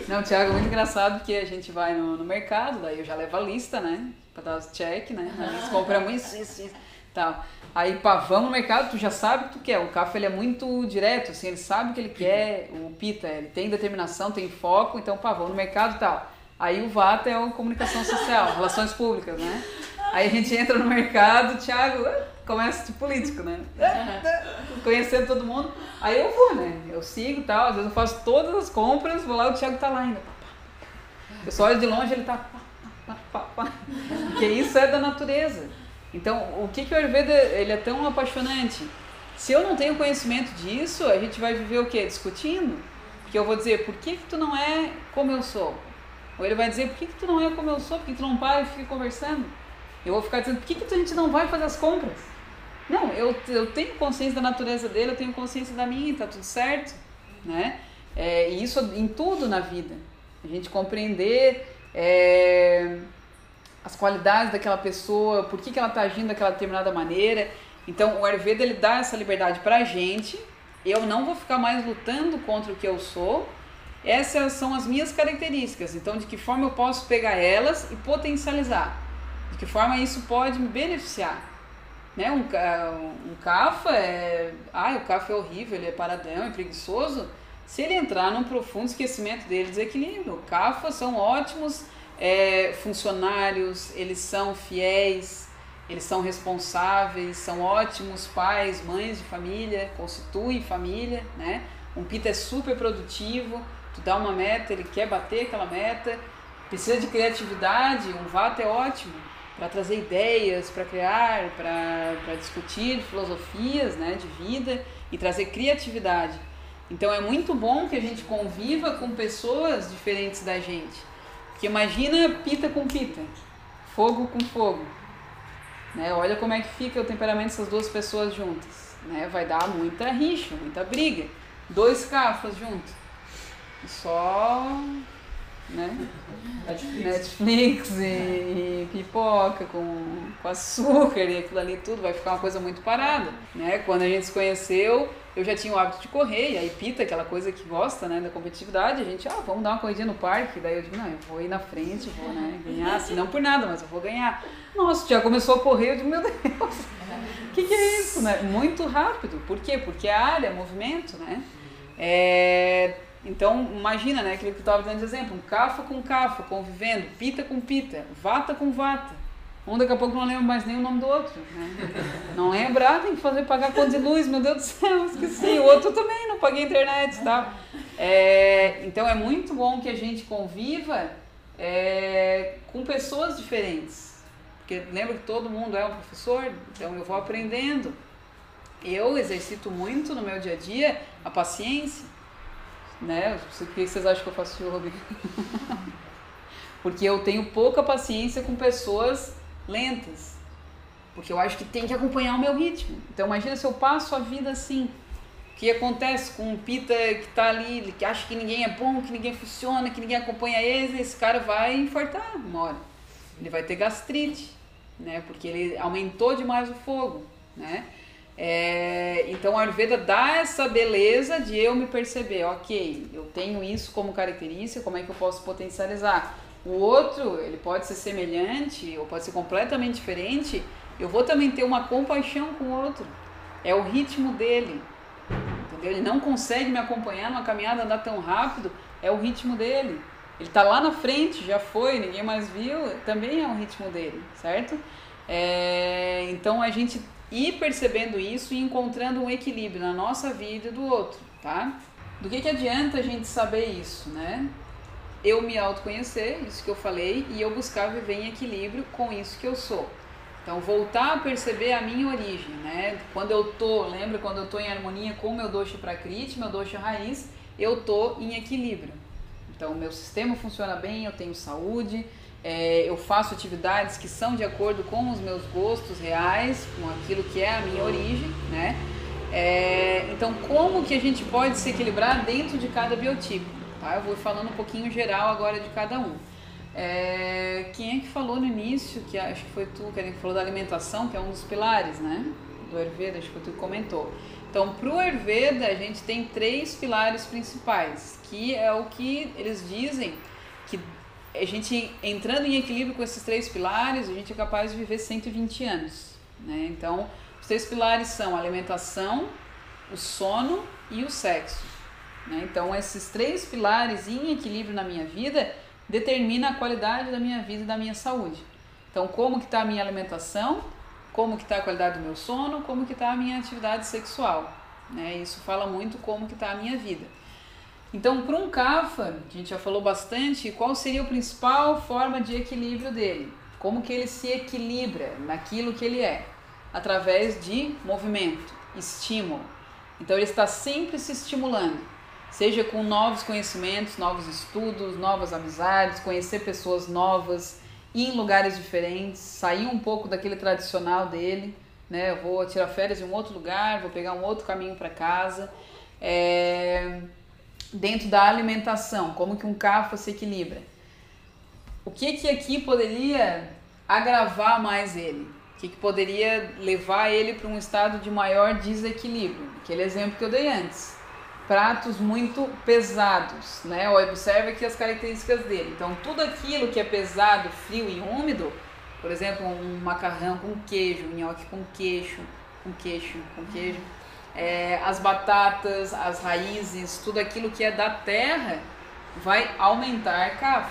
Não, Thiago, é muito engraçado porque a gente vai no, no mercado, daí eu já levo a lista, né? Pra dar os check, né? A gente compra muito isso, isso, isso, tal. Aí, pá, vamos no mercado, tu já sabe o que tu quer. O Cafa, ele é muito direto, assim, ele sabe o que ele quer. O Pita, ele tem determinação, tem foco, então, pá, vamos no mercado e tal. Aí o VATA é a comunicação social, (laughs) relações públicas, né? Aí a gente entra no mercado, o Thiago começa de político, né? (laughs) Conhecendo todo mundo. Aí eu vou, né? Eu sigo e tal, às vezes eu faço todas as compras, vou lá o Thiago tá lá ainda. Eu só olho de longe, ele tá. pá, pá, pá, pá. Porque isso é da natureza. Então, o que, que o Ayurveda ele é tão apaixonante? Se eu não tenho conhecimento disso, a gente vai viver o quê? Discutindo. Porque eu vou dizer, por que, que tu não é como eu sou? Ou ele vai dizer, por que, que tu não é como eu sou? Por que tu não para e fica conversando? Eu vou ficar dizendo, por que, que a gente não vai fazer as compras? Não, eu, eu tenho consciência da natureza dele, eu tenho consciência da minha, tá tudo certo, né? É, e isso em tudo na vida. A gente compreender é, as qualidades daquela pessoa, por que, que ela está agindo daquela determinada maneira. Então, o Ayurveda, ele dá essa liberdade pra gente. Eu não vou ficar mais lutando contra o que eu sou, essas são as minhas características. Então, de que forma eu posso pegar elas e potencializar? De que forma isso pode me beneficiar? Né? Um, um cafa é. Ah, o cafa é horrível, ele é paradão, é preguiçoso. Se ele entrar num profundo esquecimento dele, desequilíbrio. Cafa são ótimos é, funcionários, eles são fiéis, eles são responsáveis, são ótimos pais, mães de família, constituem família, né? Um pita é super produtivo, tu dá uma meta, ele quer bater aquela meta, precisa de criatividade, um vata é ótimo para trazer ideias, para criar, para discutir filosofias né, de vida e trazer criatividade. Então é muito bom que a gente conviva com pessoas diferentes da gente. Porque imagina pita com pita, fogo com fogo. Né? Olha como é que fica o temperamento dessas duas pessoas juntas. Né? Vai dar muita rixa, muita briga. Dois cafas juntos só né? Netflix, Netflix e, e, pipoca com, com açúcar e aquilo ali tudo, vai ficar uma coisa muito parada, né? Quando a gente se conheceu, eu já tinha o hábito de correr, e aí Pita, aquela coisa que gosta, né, da competitividade, a gente, ah, vamos dar uma corridinha no parque, daí eu digo, não, eu vou ir na frente, vou, né, ganhar, assim, não por nada, mas eu vou ganhar. Nossa, já começou a correr, eu digo, meu Deus, o que, que é isso, né? Muito rápido, por quê? Porque a área, movimento, né? É então, imagina, né, aquilo que eu estava dando de exemplo, um cafa com cafa, convivendo, pita com pita, vata com vata. Um daqui a pouco não lembra mais nem o nome do outro. Né? Não lembra, ah, tem que fazer pagar conta de luz, meu Deus do céu, esqueci. O outro também, não paguei internet e tal. É, então é muito bom que a gente conviva é, com pessoas diferentes. Porque lembra que todo mundo é um professor, então eu vou aprendendo. Eu exercito muito no meu dia a dia a paciência né? O que vocês acham que eu faço yoga? (laughs) Porque eu tenho pouca paciência com pessoas lentas. Porque eu acho que tem que acompanhar o meu ritmo. Então imagina se eu passo a vida assim. O que acontece com um pita que está ali, que acha que ninguém é bom, que ninguém funciona, que ninguém acompanha ele, esse cara vai infartar uma hora. Ele vai ter gastrite, né? Porque ele aumentou demais o fogo, né? É, então a Ayurveda dá essa beleza de eu me perceber, ok, eu tenho isso como característica, como é que eu posso potencializar? O outro, ele pode ser semelhante ou pode ser completamente diferente, eu vou também ter uma compaixão com o outro. É o ritmo dele, entendeu? Ele não consegue me acompanhar numa caminhada, andar tão rápido, é o ritmo dele. Ele está lá na frente, já foi, ninguém mais viu, também é o ritmo dele, certo? É, então a gente ir percebendo isso e encontrando um equilíbrio na nossa vida e do outro, tá? Do que, que adianta a gente saber isso, né? Eu me autoconhecer, isso que eu falei, e eu buscar viver em equilíbrio com isso que eu sou. Então, voltar a perceber a minha origem, né? Quando eu tô, lembra quando eu tô em harmonia com meu dosha prakriti, meu dosha raiz, eu tô em equilíbrio. Então, meu sistema funciona bem, eu tenho saúde, é, eu faço atividades que são de acordo com os meus gostos reais, com aquilo que é a minha origem, né? É, então, como que a gente pode se equilibrar dentro de cada biotipo? Tá? Eu vou falando um pouquinho geral agora de cada um. É, quem é que falou no início, que acho que foi tu, que falou da alimentação, que é um dos pilares, né? Do Ayurveda, acho que foi tu que comentou. Então, para o Ayurveda, a gente tem três pilares principais, que é o que eles dizem a gente entrando em equilíbrio com esses três pilares, a gente é capaz de viver 120 anos. Né? Então, os três pilares são a alimentação, o sono e o sexo. Né? Então, esses três pilares em equilíbrio na minha vida determina a qualidade da minha vida e da minha saúde. Então, como que está a minha alimentação, como que está a qualidade do meu sono, como que está a minha atividade sexual. Né? Isso fala muito como que está a minha vida. Então, para um CAFA, a gente já falou bastante, qual seria a principal forma de equilíbrio dele? Como que ele se equilibra naquilo que ele é? Através de movimento, estímulo. Então, ele está sempre se estimulando, seja com novos conhecimentos, novos estudos, novas amizades, conhecer pessoas novas, ir em lugares diferentes, sair um pouco daquele tradicional dele, né? Eu vou tirar férias em um outro lugar, vou pegar um outro caminho para casa. É dentro da alimentação, como que um CAFA se equilibra. O que que aqui poderia agravar mais ele? O que, que poderia levar ele para um estado de maior desequilíbrio? Aquele exemplo que eu dei antes. Pratos muito pesados, né? Observe aqui as características dele. Então, tudo aquilo que é pesado, frio e úmido, por exemplo, um macarrão com queijo, um nhoque com queijo, com queijo, com queijo, é, as batatas, as raízes, tudo aquilo que é da terra vai aumentar CAF.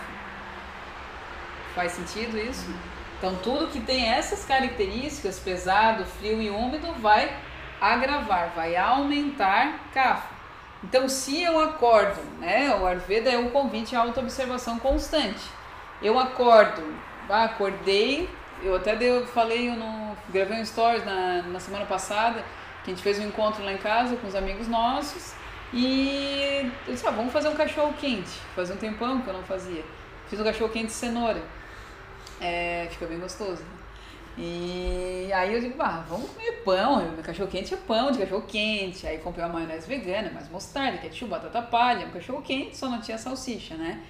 Faz sentido isso? Então tudo que tem essas características, pesado, frio e úmido, vai agravar, vai aumentar CAF. Então se eu acordo, né, o Ayurveda é um convite à autoobservação constante. Eu acordo, ah, acordei, eu até deu, falei, eu não, gravei um stories na, na semana passada, a gente fez um encontro lá em casa com os amigos nossos e eu disse, ah, vamos fazer um cachorro quente. Fazia um tempão que eu não fazia. Fiz um cachorro quente de cenoura. É, fica bem gostoso. Né? E aí eu digo, ah, vamos comer pão. Meu cachorro quente é pão de cachorro quente. Aí comprei uma maionese vegana, mais mostarda, ketchup, batata palha, um cachorro quente, só não tinha salsicha, né?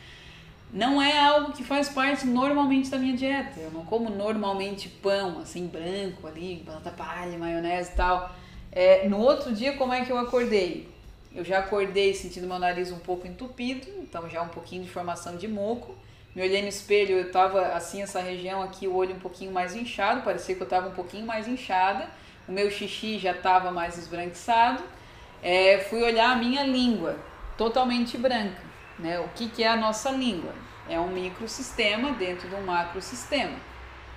Não é algo que faz parte normalmente da minha dieta. Eu não como normalmente pão, assim, branco ali, batata palha, maionese e tal. É, no outro dia, como é que eu acordei? Eu já acordei sentindo meu nariz um pouco entupido, então já um pouquinho de formação de moco. Me olhei no espelho, eu tava assim, essa região aqui, o olho um pouquinho mais inchado, parecia que eu tava um pouquinho mais inchada. O meu xixi já tava mais esbranquiçado. É, fui olhar a minha língua, totalmente branca. Né? O que, que é a nossa língua? É um microsistema dentro de um macrosistema.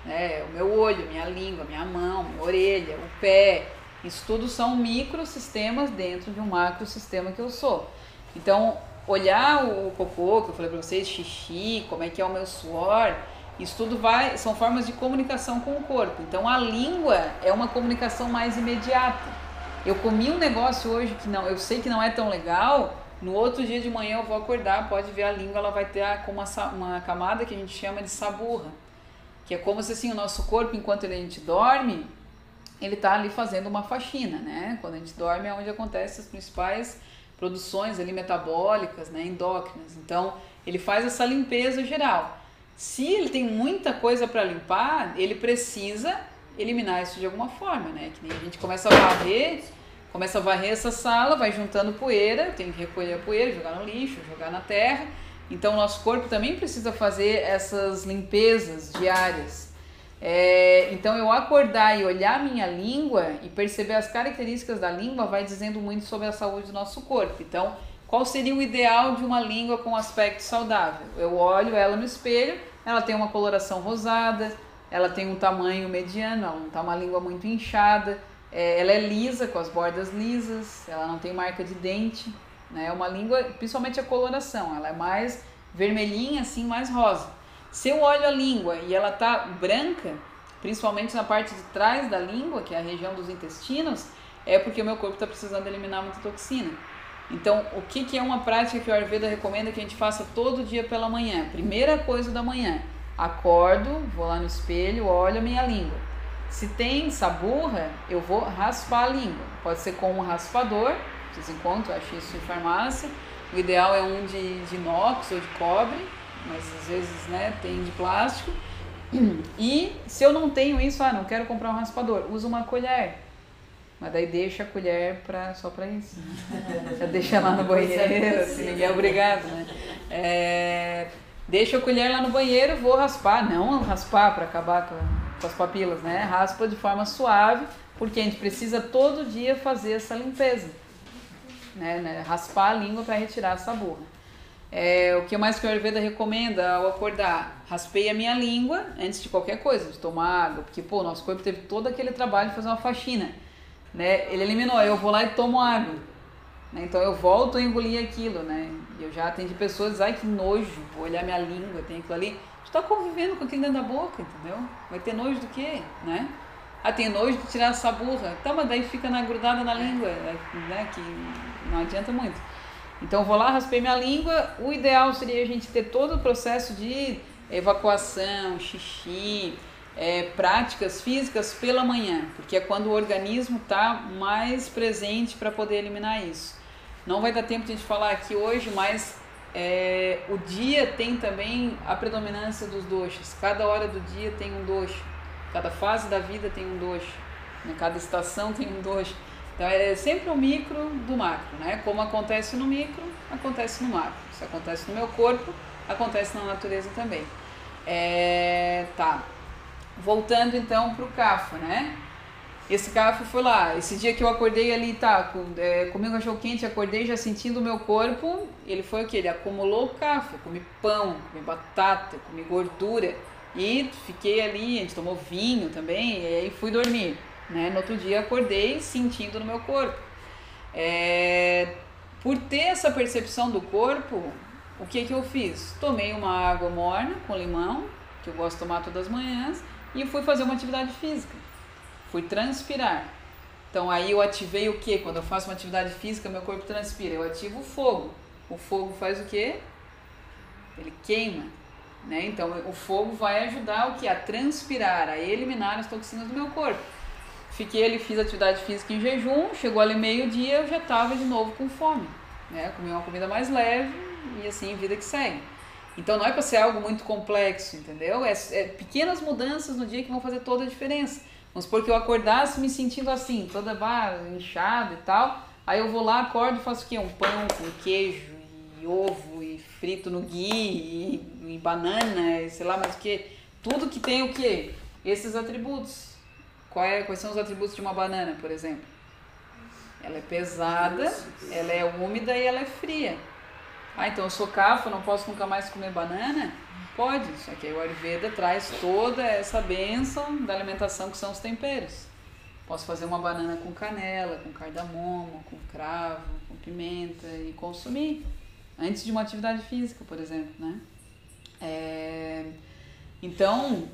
Né? O meu olho, minha língua, minha mão, minha orelha, o pé, isso tudo são microsistemas dentro de um macrosistema que eu sou. Então, olhar o cocô, que eu falei para vocês, xixi, como é que é o meu suor, isso tudo vai, são formas de comunicação com o corpo. Então, a língua é uma comunicação mais imediata. Eu comi um negócio hoje que não, eu sei que não é tão legal, no outro dia de manhã eu vou acordar, pode ver a língua, ela vai ter uma, uma camada que a gente chama de saburra, que é como se assim o nosso corpo, enquanto a gente dorme, ele está ali fazendo uma faxina, né? Quando a gente dorme é onde acontecem as principais produções ali metabólicas, né, endócrinas. Então, ele faz essa limpeza geral. Se ele tem muita coisa para limpar, ele precisa eliminar isso de alguma forma, né? Que nem a gente começa a varrer, começa a varrer essa sala, vai juntando poeira, tem que recolher a poeira, jogar no lixo, jogar na terra. Então, o nosso corpo também precisa fazer essas limpezas diárias. É, então, eu acordar e olhar a minha língua e perceber as características da língua vai dizendo muito sobre a saúde do nosso corpo. Então, qual seria o ideal de uma língua com aspecto saudável? Eu olho ela no espelho, ela tem uma coloração rosada, ela tem um tamanho mediano, não está uma língua muito inchada, é, ela é lisa, com as bordas lisas, ela não tem marca de dente, né? É uma língua, principalmente a coloração, ela é mais vermelhinha, assim, mais rosa. Se eu olho a língua e ela tá branca, principalmente na parte de trás da língua, que é a região dos intestinos, é porque o meu corpo está precisando eliminar muita toxina. Então, o que, que é uma prática que o Ayurveda recomenda que a gente faça todo dia pela manhã? Primeira coisa da manhã, acordo, vou lá no espelho, olho a minha língua. Se tem saburra, eu vou raspar a língua. Pode ser com um raspador, vocês encontram, acho isso em farmácia. O ideal é um de, de inox ou de cobre, mas às vezes né, tem de plástico. E se eu não tenho isso, ah, não quero comprar um raspador, usa uma colher. Mas daí deixa a colher pra, só para isso. Né? (laughs) Já deixa lá no banheiro, se ninguém é obrigado, né? É, deixa a colher lá no banheiro, vou raspar, não raspar para acabar com, com as papilas, né? Raspa de forma suave, porque a gente precisa todo dia fazer essa limpeza. Né, né? Raspar a língua para retirar essa burra. É, o que mais que o Ayurveda recomenda ao acordar? Raspei a minha língua antes de qualquer coisa, de tomar água, porque pô, nosso corpo teve todo aquele trabalho de fazer uma faxina. Né? Ele eliminou, eu vou lá e tomo água. Né? Então eu volto a engolir aquilo, né? Eu já atendi pessoas, ai que nojo, vou olhar minha língua, tem aquilo ali. Tu tá convivendo com aquilo dentro da boca, entendeu? Vai ter nojo do quê, né? Ah, tem nojo de tirar essa burra. Tá, mas daí fica na, grudada na língua, né? Que não adianta muito. Então vou lá, raspei minha língua. O ideal seria a gente ter todo o processo de evacuação, xixi, é, práticas físicas pela manhã, porque é quando o organismo está mais presente para poder eliminar isso. Não vai dar tempo de a gente falar aqui hoje, mas é, o dia tem também a predominância dos doxas. Cada hora do dia tem um doxa, cada fase da vida tem um doxa, cada estação tem um doxa. Então é sempre o micro do macro, né? Como acontece no micro, acontece no macro. Se acontece no meu corpo, acontece na natureza também. É, tá. Voltando então para o CAFA, né? Esse CAFA foi lá. Esse dia que eu acordei ali, tá, com, é, comi um cachorro quente, acordei já sentindo o meu corpo. Ele foi o que? Ele acumulou o CAFA. Comi pão, comi batata, comi gordura. E fiquei ali, a gente tomou vinho também, e aí fui dormir. Né? No outro dia acordei sentindo no meu corpo. É, por ter essa percepção do corpo, o que, que eu fiz? Tomei uma água morna com limão, que eu gosto de tomar todas as manhãs, e fui fazer uma atividade física. Fui transpirar. Então aí eu ativei o que? Quando eu faço uma atividade física, meu corpo transpira. Eu ativo o fogo. O fogo faz o que? Ele queima. Né? Então o fogo vai ajudar o que? A transpirar, a eliminar as toxinas do meu corpo. Fiquei ali, fiz atividade física em jejum, chegou ali meio-dia, eu já estava de novo com fome. Né? Comi uma comida mais leve e assim, vida que segue. Então não é para ser algo muito complexo, entendeu? É, é, pequenas mudanças no dia que vão fazer toda a diferença. Vamos supor que eu acordasse me sentindo assim, toda bah, inchada e tal. Aí eu vou lá, acordo e faço o quê? Um pão com queijo e ovo e frito no ghee e, e banana e sei lá mais o que. Tudo que tem o quê? Esses atributos. É, quais são os atributos de uma banana, por exemplo? Ela é pesada, ela é úmida e ela é fria. Ah, então eu sou cafa, não posso nunca mais comer banana? Pode, só que aí o Ayurveda traz toda essa benção da alimentação que são os temperos. Posso fazer uma banana com canela, com cardamomo, com cravo, com pimenta e consumir antes de uma atividade física, por exemplo, né? É... Então,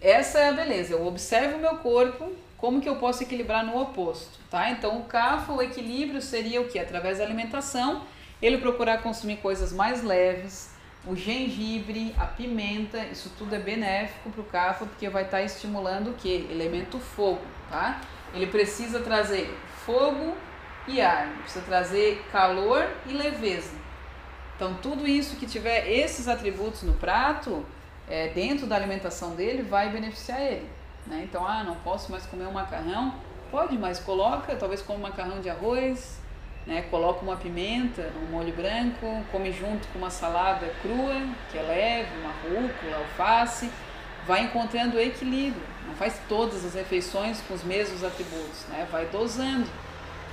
essa é a beleza. Eu observo o meu corpo, como que eu posso equilibrar no oposto, tá? Então, o CAFA, o equilíbrio seria o que? Através da alimentação, ele procurar consumir coisas mais leves, o gengibre, a pimenta, isso tudo é benéfico para o CAFA, porque vai estar tá estimulando o que? Elemento fogo, tá? Ele precisa trazer fogo e ar, precisa trazer calor e leveza. Então, tudo isso que tiver esses atributos no prato, é, dentro da alimentação dele vai beneficiar ele. Né? Então, ah, não posso mais comer um macarrão. Pode, mas coloca, talvez como macarrão de arroz, né? coloca uma pimenta, um molho branco, come junto com uma salada crua, que é leve, uma rúcula, alface, vai encontrando equilíbrio. Não faz todas as refeições com os mesmos atributos, né? vai dosando,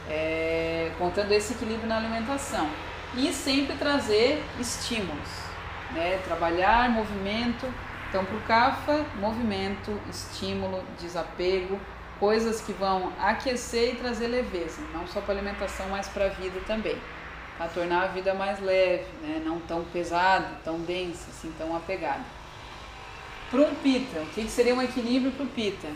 é, contando esse equilíbrio na alimentação. E sempre trazer estímulos né? Trabalhar movimento. Então, para o CAFA, movimento, estímulo, desapego, coisas que vão aquecer e trazer leveza, não só para alimentação, mas para a vida também. Para tornar a vida mais leve, né? não tão pesada, tão densa, assim, tão apegada. Para um pita, o que seria um equilíbrio para o pita?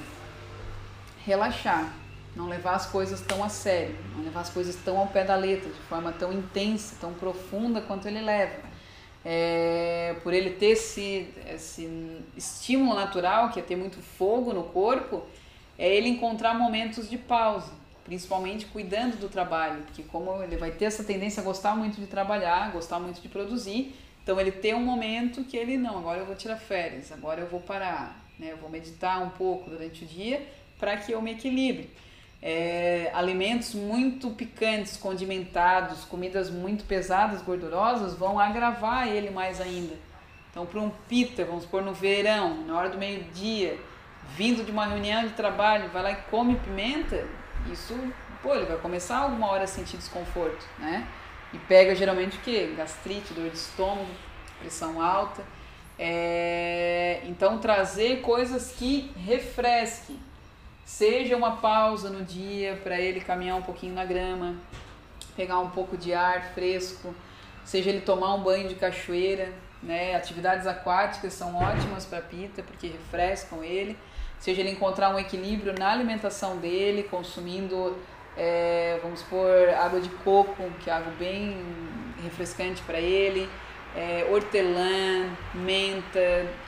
Relaxar, não levar as coisas tão a sério, não levar as coisas tão ao pé da letra, de forma tão intensa, tão profunda quanto ele leva é, por ele ter esse, esse estímulo natural, que é ter muito fogo no corpo, é ele encontrar momentos de pausa, principalmente cuidando do trabalho, porque como ele vai ter essa tendência a gostar muito de trabalhar, gostar muito de produzir, então ele tem um momento que ele não, agora eu vou tirar férias, agora eu vou parar, né? Eu vou meditar um pouco durante o dia para que eu me equilibre. É, alimentos muito picantes, condimentados, comidas muito pesadas, gordurosas, vão agravar ele mais ainda. Então, para um pita, vamos pôr no verão, na hora do meio-dia, vindo de uma reunião de trabalho, vai lá e come pimenta, isso, pô, ele vai começar alguma hora a sentir desconforto, né? E pega geralmente o quê? Gastrite, dor de estômago, pressão alta. É, então, trazer coisas que refresquem. Seja uma pausa no dia para ele caminhar um pouquinho na grama, pegar um pouco de ar fresco, seja ele tomar um banho de cachoeira, né? Atividades aquáticas são ótimas para pita porque refrescam ele. Seja ele encontrar um equilíbrio na alimentação dele, consumindo, é, vamos pôr, água de coco, que é algo bem refrescante para ele é, hortelã, menta,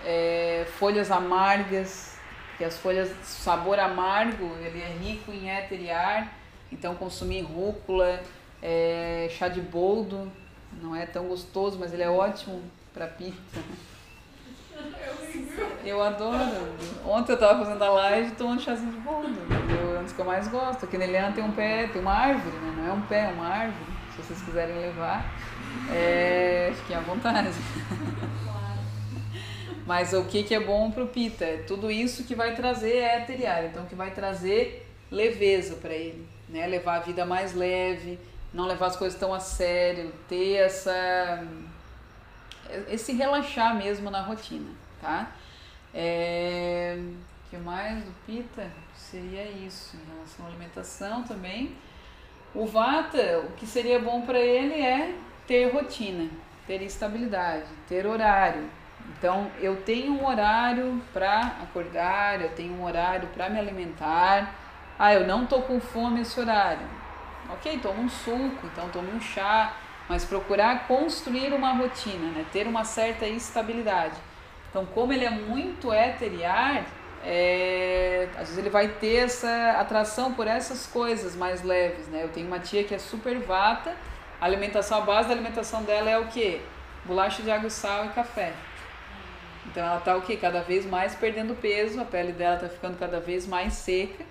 é, folhas amargas, que as folhas sabor amargo, ele é rico em éter e ar, então consumir rúcula, é, chá de boldo, não é tão gostoso, mas ele é ótimo para pizza. Eu adoro. Ontem eu tava fazendo a live tomando chazinho de boldo. Eu, antes que eu mais gosto. Aqui nele tem um pé, tem uma árvore, né? Não é um pé, é uma árvore. Se vocês quiserem levar. É, fiquem à vontade. Mas o que, que é bom pro Pita? É tudo isso que vai trazer éter e ar, então que vai trazer leveza para ele, né? Levar a vida mais leve, não levar as coisas tão a sério, ter essa esse relaxar mesmo na rotina, tá? É, que mais do Pita seria isso em relação à alimentação também. O Vata, o que seria bom para ele é ter rotina, ter estabilidade, ter horário. Então, eu tenho um horário para acordar, eu tenho um horário para me alimentar. Ah, eu não tô com fome esse horário. Ok, toma um suco, então tome um chá, mas procurar construir uma rotina, né? ter uma certa estabilidade. Então, como ele é muito éter e ar, é, às vezes ele vai ter essa atração por essas coisas mais leves, né? Eu tenho uma tia que é super vata, a alimentação, a base da alimentação dela é o quê? Bolacha de água, sal e café. Então ela tá o quê? Cada vez mais perdendo peso, a pele dela tá ficando cada vez mais seca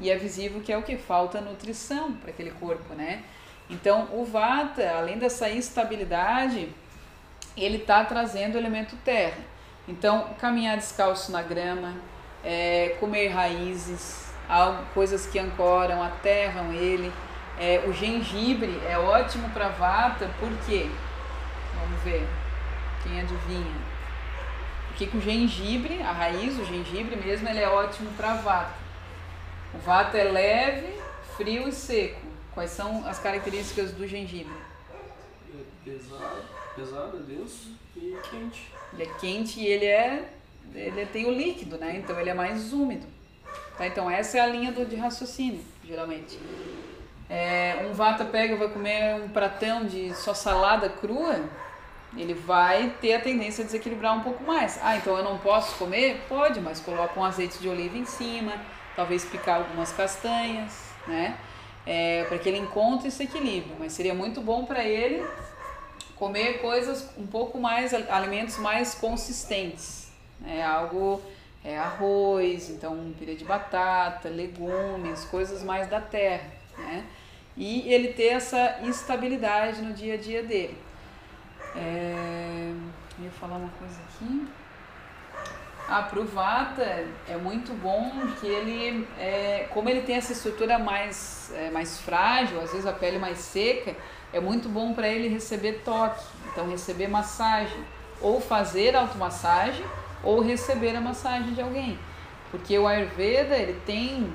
e é visível que é o que falta nutrição para aquele corpo, né? Então o Vata, além dessa instabilidade, ele tá trazendo o elemento terra. Então caminhar descalço na grama, é, comer raízes, algo, coisas que ancoram, aterram ele é, o gengibre é ótimo para vata, por quê? Vamos ver. Quem adivinha? Porque com o gengibre, a raiz, o gengibre mesmo, ele é ótimo para vata. O vata é leve, frio e seco. Quais são as características do gengibre? É pesado, pesado, é denso e quente. Ele é quente e ele é ele tem o líquido, né? Então ele é mais úmido. Tá? Então essa é a linha do, de raciocínio, geralmente. É, um vata pega vai comer um pratão de só salada crua, ele vai ter a tendência a desequilibrar um pouco mais. Ah, então eu não posso comer? Pode, mas coloca um azeite de oliva em cima, talvez picar algumas castanhas, né? É, para que ele encontre esse equilíbrio. Mas seria muito bom para ele comer coisas um pouco mais, alimentos mais consistentes, né? Algo é arroz, então purê de batata, legumes, coisas mais da terra, né? e ele ter essa estabilidade no dia a dia dele. É, eu ia falar uma coisa aqui. Ah, pro Vata é muito bom que ele, é, como ele tem essa estrutura mais, é, mais frágil, às vezes a pele mais seca, é muito bom para ele receber toque, então receber massagem, ou fazer automassagem, ou receber a massagem de alguém. Porque o Ayurveda, ele tem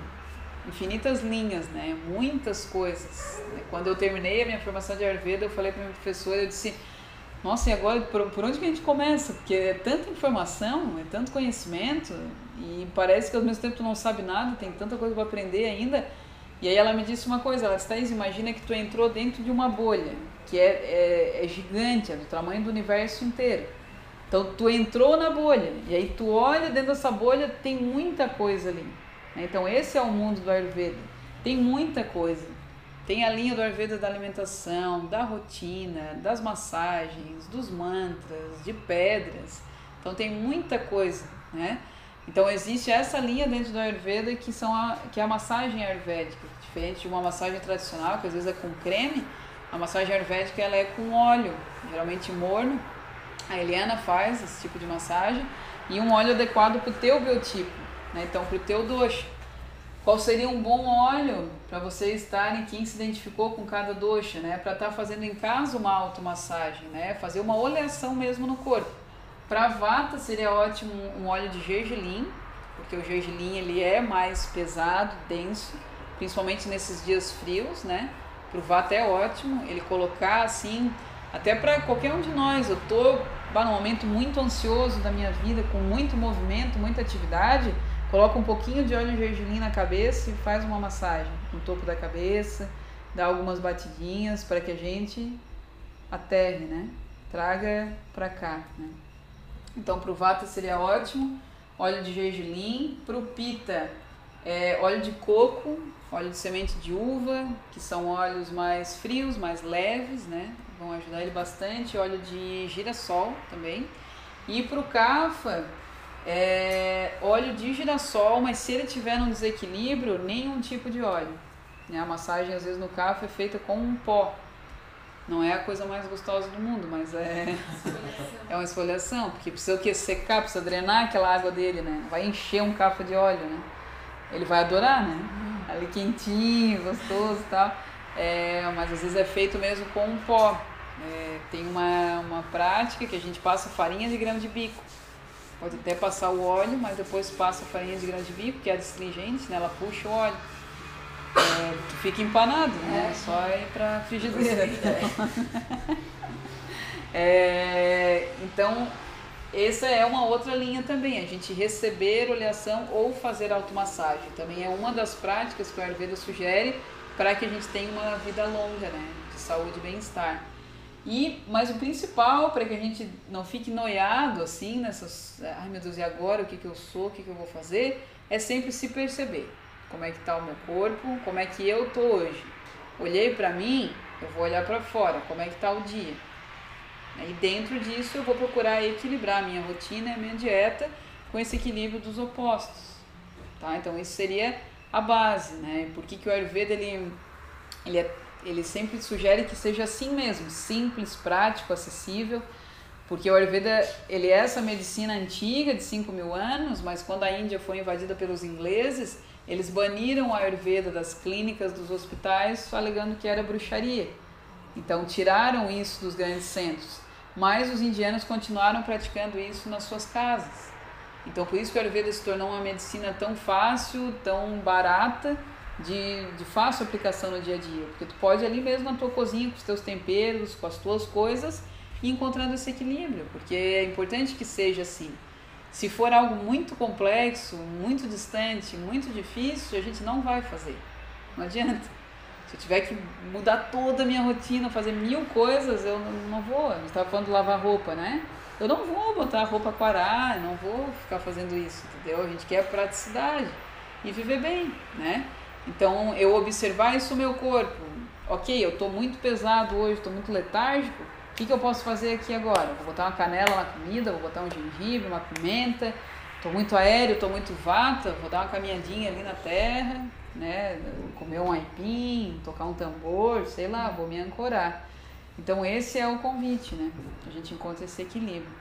infinitas linhas, né? Muitas coisas. Quando eu terminei a minha formação de Ayurveda, eu falei para minha professora, eu disse, nossa, e agora por, por onde que a gente começa? Porque é tanta informação, é tanto conhecimento e parece que ao mesmo tempo tu não sabe nada, tem tanta coisa para aprender ainda. E aí ela me disse uma coisa, ela disse, imagina que tu entrou dentro de uma bolha, que é, é, é gigante, é do tamanho do universo inteiro. Então tu entrou na bolha, e aí tu olha dentro dessa bolha, tem muita coisa ali. Né? Então, esse é o mundo do Ayurveda. Tem muita coisa. Tem a linha do Ayurveda da alimentação, da rotina, das massagens, dos mantras, de pedras. Então, tem muita coisa, né? Então existe essa linha dentro do Ayurveda que, são a, que é a massagem ayurvédica, diferente de uma massagem tradicional, que às vezes é com creme, a massagem ayurvédica ela é com óleo, geralmente morno. A Eliana faz esse tipo de massagem e um óleo adequado para o teu biotipo, né? então para o teu dosha. Qual seria um bom óleo para vocês estarem, quem se identificou com cada dosha, né? Para estar tá fazendo em casa uma automassagem, né? Fazer uma oleação mesmo no corpo. Para vata seria ótimo um óleo de gergelim, porque o gergelim ele é mais pesado, denso, principalmente nesses dias frios, né? Para o vata é ótimo ele colocar assim, até para qualquer um de nós. Eu tô num momento muito ansioso da minha vida, com muito movimento, muita atividade Coloca um pouquinho de óleo de gergelim na cabeça e faz uma massagem no topo da cabeça, dá algumas batidinhas para que a gente aterre, né? Traga para cá, né? Então, para o Vata seria ótimo, óleo de gergelim. Para o Pita, é, óleo de coco, óleo de semente de uva, que são óleos mais frios, mais leves, né? Vão ajudar ele bastante. Óleo de girassol também. E para o Kapha, é, óleo de girassol, mas se ele tiver num desequilíbrio, nenhum tipo de óleo. Né? A massagem, às vezes, no café é feita com um pó. Não é a coisa mais gostosa do mundo, mas é, (laughs) é uma esfoliação, porque precisa o que? Secar, precisa drenar aquela água dele, né? Vai encher um café de óleo, né? Ele vai adorar, né? Ali quentinho, gostoso e tal. É, mas às vezes é feito mesmo com um pó. É, tem uma, uma prática que a gente passa farinha de grão de bico Pode até passar o óleo, mas depois passa a farinha de grande bico, que é astringente, né? Ela puxa o óleo. É, fica empanado, né? É. Só ir pra frigideira. (laughs) (laughs) É, então, essa é uma outra linha também, a gente receber oleação ou fazer automassagem. Também é uma das práticas que o Ayurveda sugere para que a gente tenha uma vida longa, né? De saúde e bem-estar. E, mas o principal, para que a gente não fique noiado assim, nessas, ai meu Deus, e agora o que, que eu sou, o que, que eu vou fazer, é sempre se perceber. Como é que está o meu corpo, como é que eu tô hoje. Olhei para mim, eu vou olhar para fora, como é que está o dia. E dentro disso eu vou procurar equilibrar a minha rotina e a minha dieta com esse equilíbrio dos opostos. Tá? Então isso seria a base, né? Por que, que o Ayurveda ele, ele é ele sempre sugere que seja assim mesmo, simples, prático, acessível, porque o Ayurveda ele é essa medicina antiga de 5 mil anos, mas quando a Índia foi invadida pelos ingleses, eles baniram o Ayurveda das clínicas, dos hospitais, alegando que era bruxaria. Então tiraram isso dos grandes centros, mas os indianos continuaram praticando isso nas suas casas. Então por isso que o Ayurveda se tornou uma medicina tão fácil, tão barata, de, de fácil aplicação no dia a dia. Porque tu pode ali mesmo na tua cozinha, com os teus temperos, com as tuas coisas, e encontrando esse equilíbrio. Porque é importante que seja assim. Se for algo muito complexo, muito distante, muito difícil, a gente não vai fazer. Não adianta. Se eu tiver que mudar toda a minha rotina, fazer mil coisas, eu não vou. A gente estava falando de lavar roupa, né? Eu não vou botar a roupa quarar, não vou ficar fazendo isso, entendeu? A gente quer praticidade e viver bem, né? Então, eu observar isso no meu corpo. Ok, eu estou muito pesado hoje, estou muito letárgico. O que, que eu posso fazer aqui agora? Vou botar uma canela na comida, vou botar um gengibre, uma pimenta. Estou muito aéreo, estou muito vata, vou dar uma caminhadinha ali na terra, né? Comer um aipim, tocar um tambor, sei lá, vou me ancorar. Então esse é o convite, né? A gente encontra esse equilíbrio.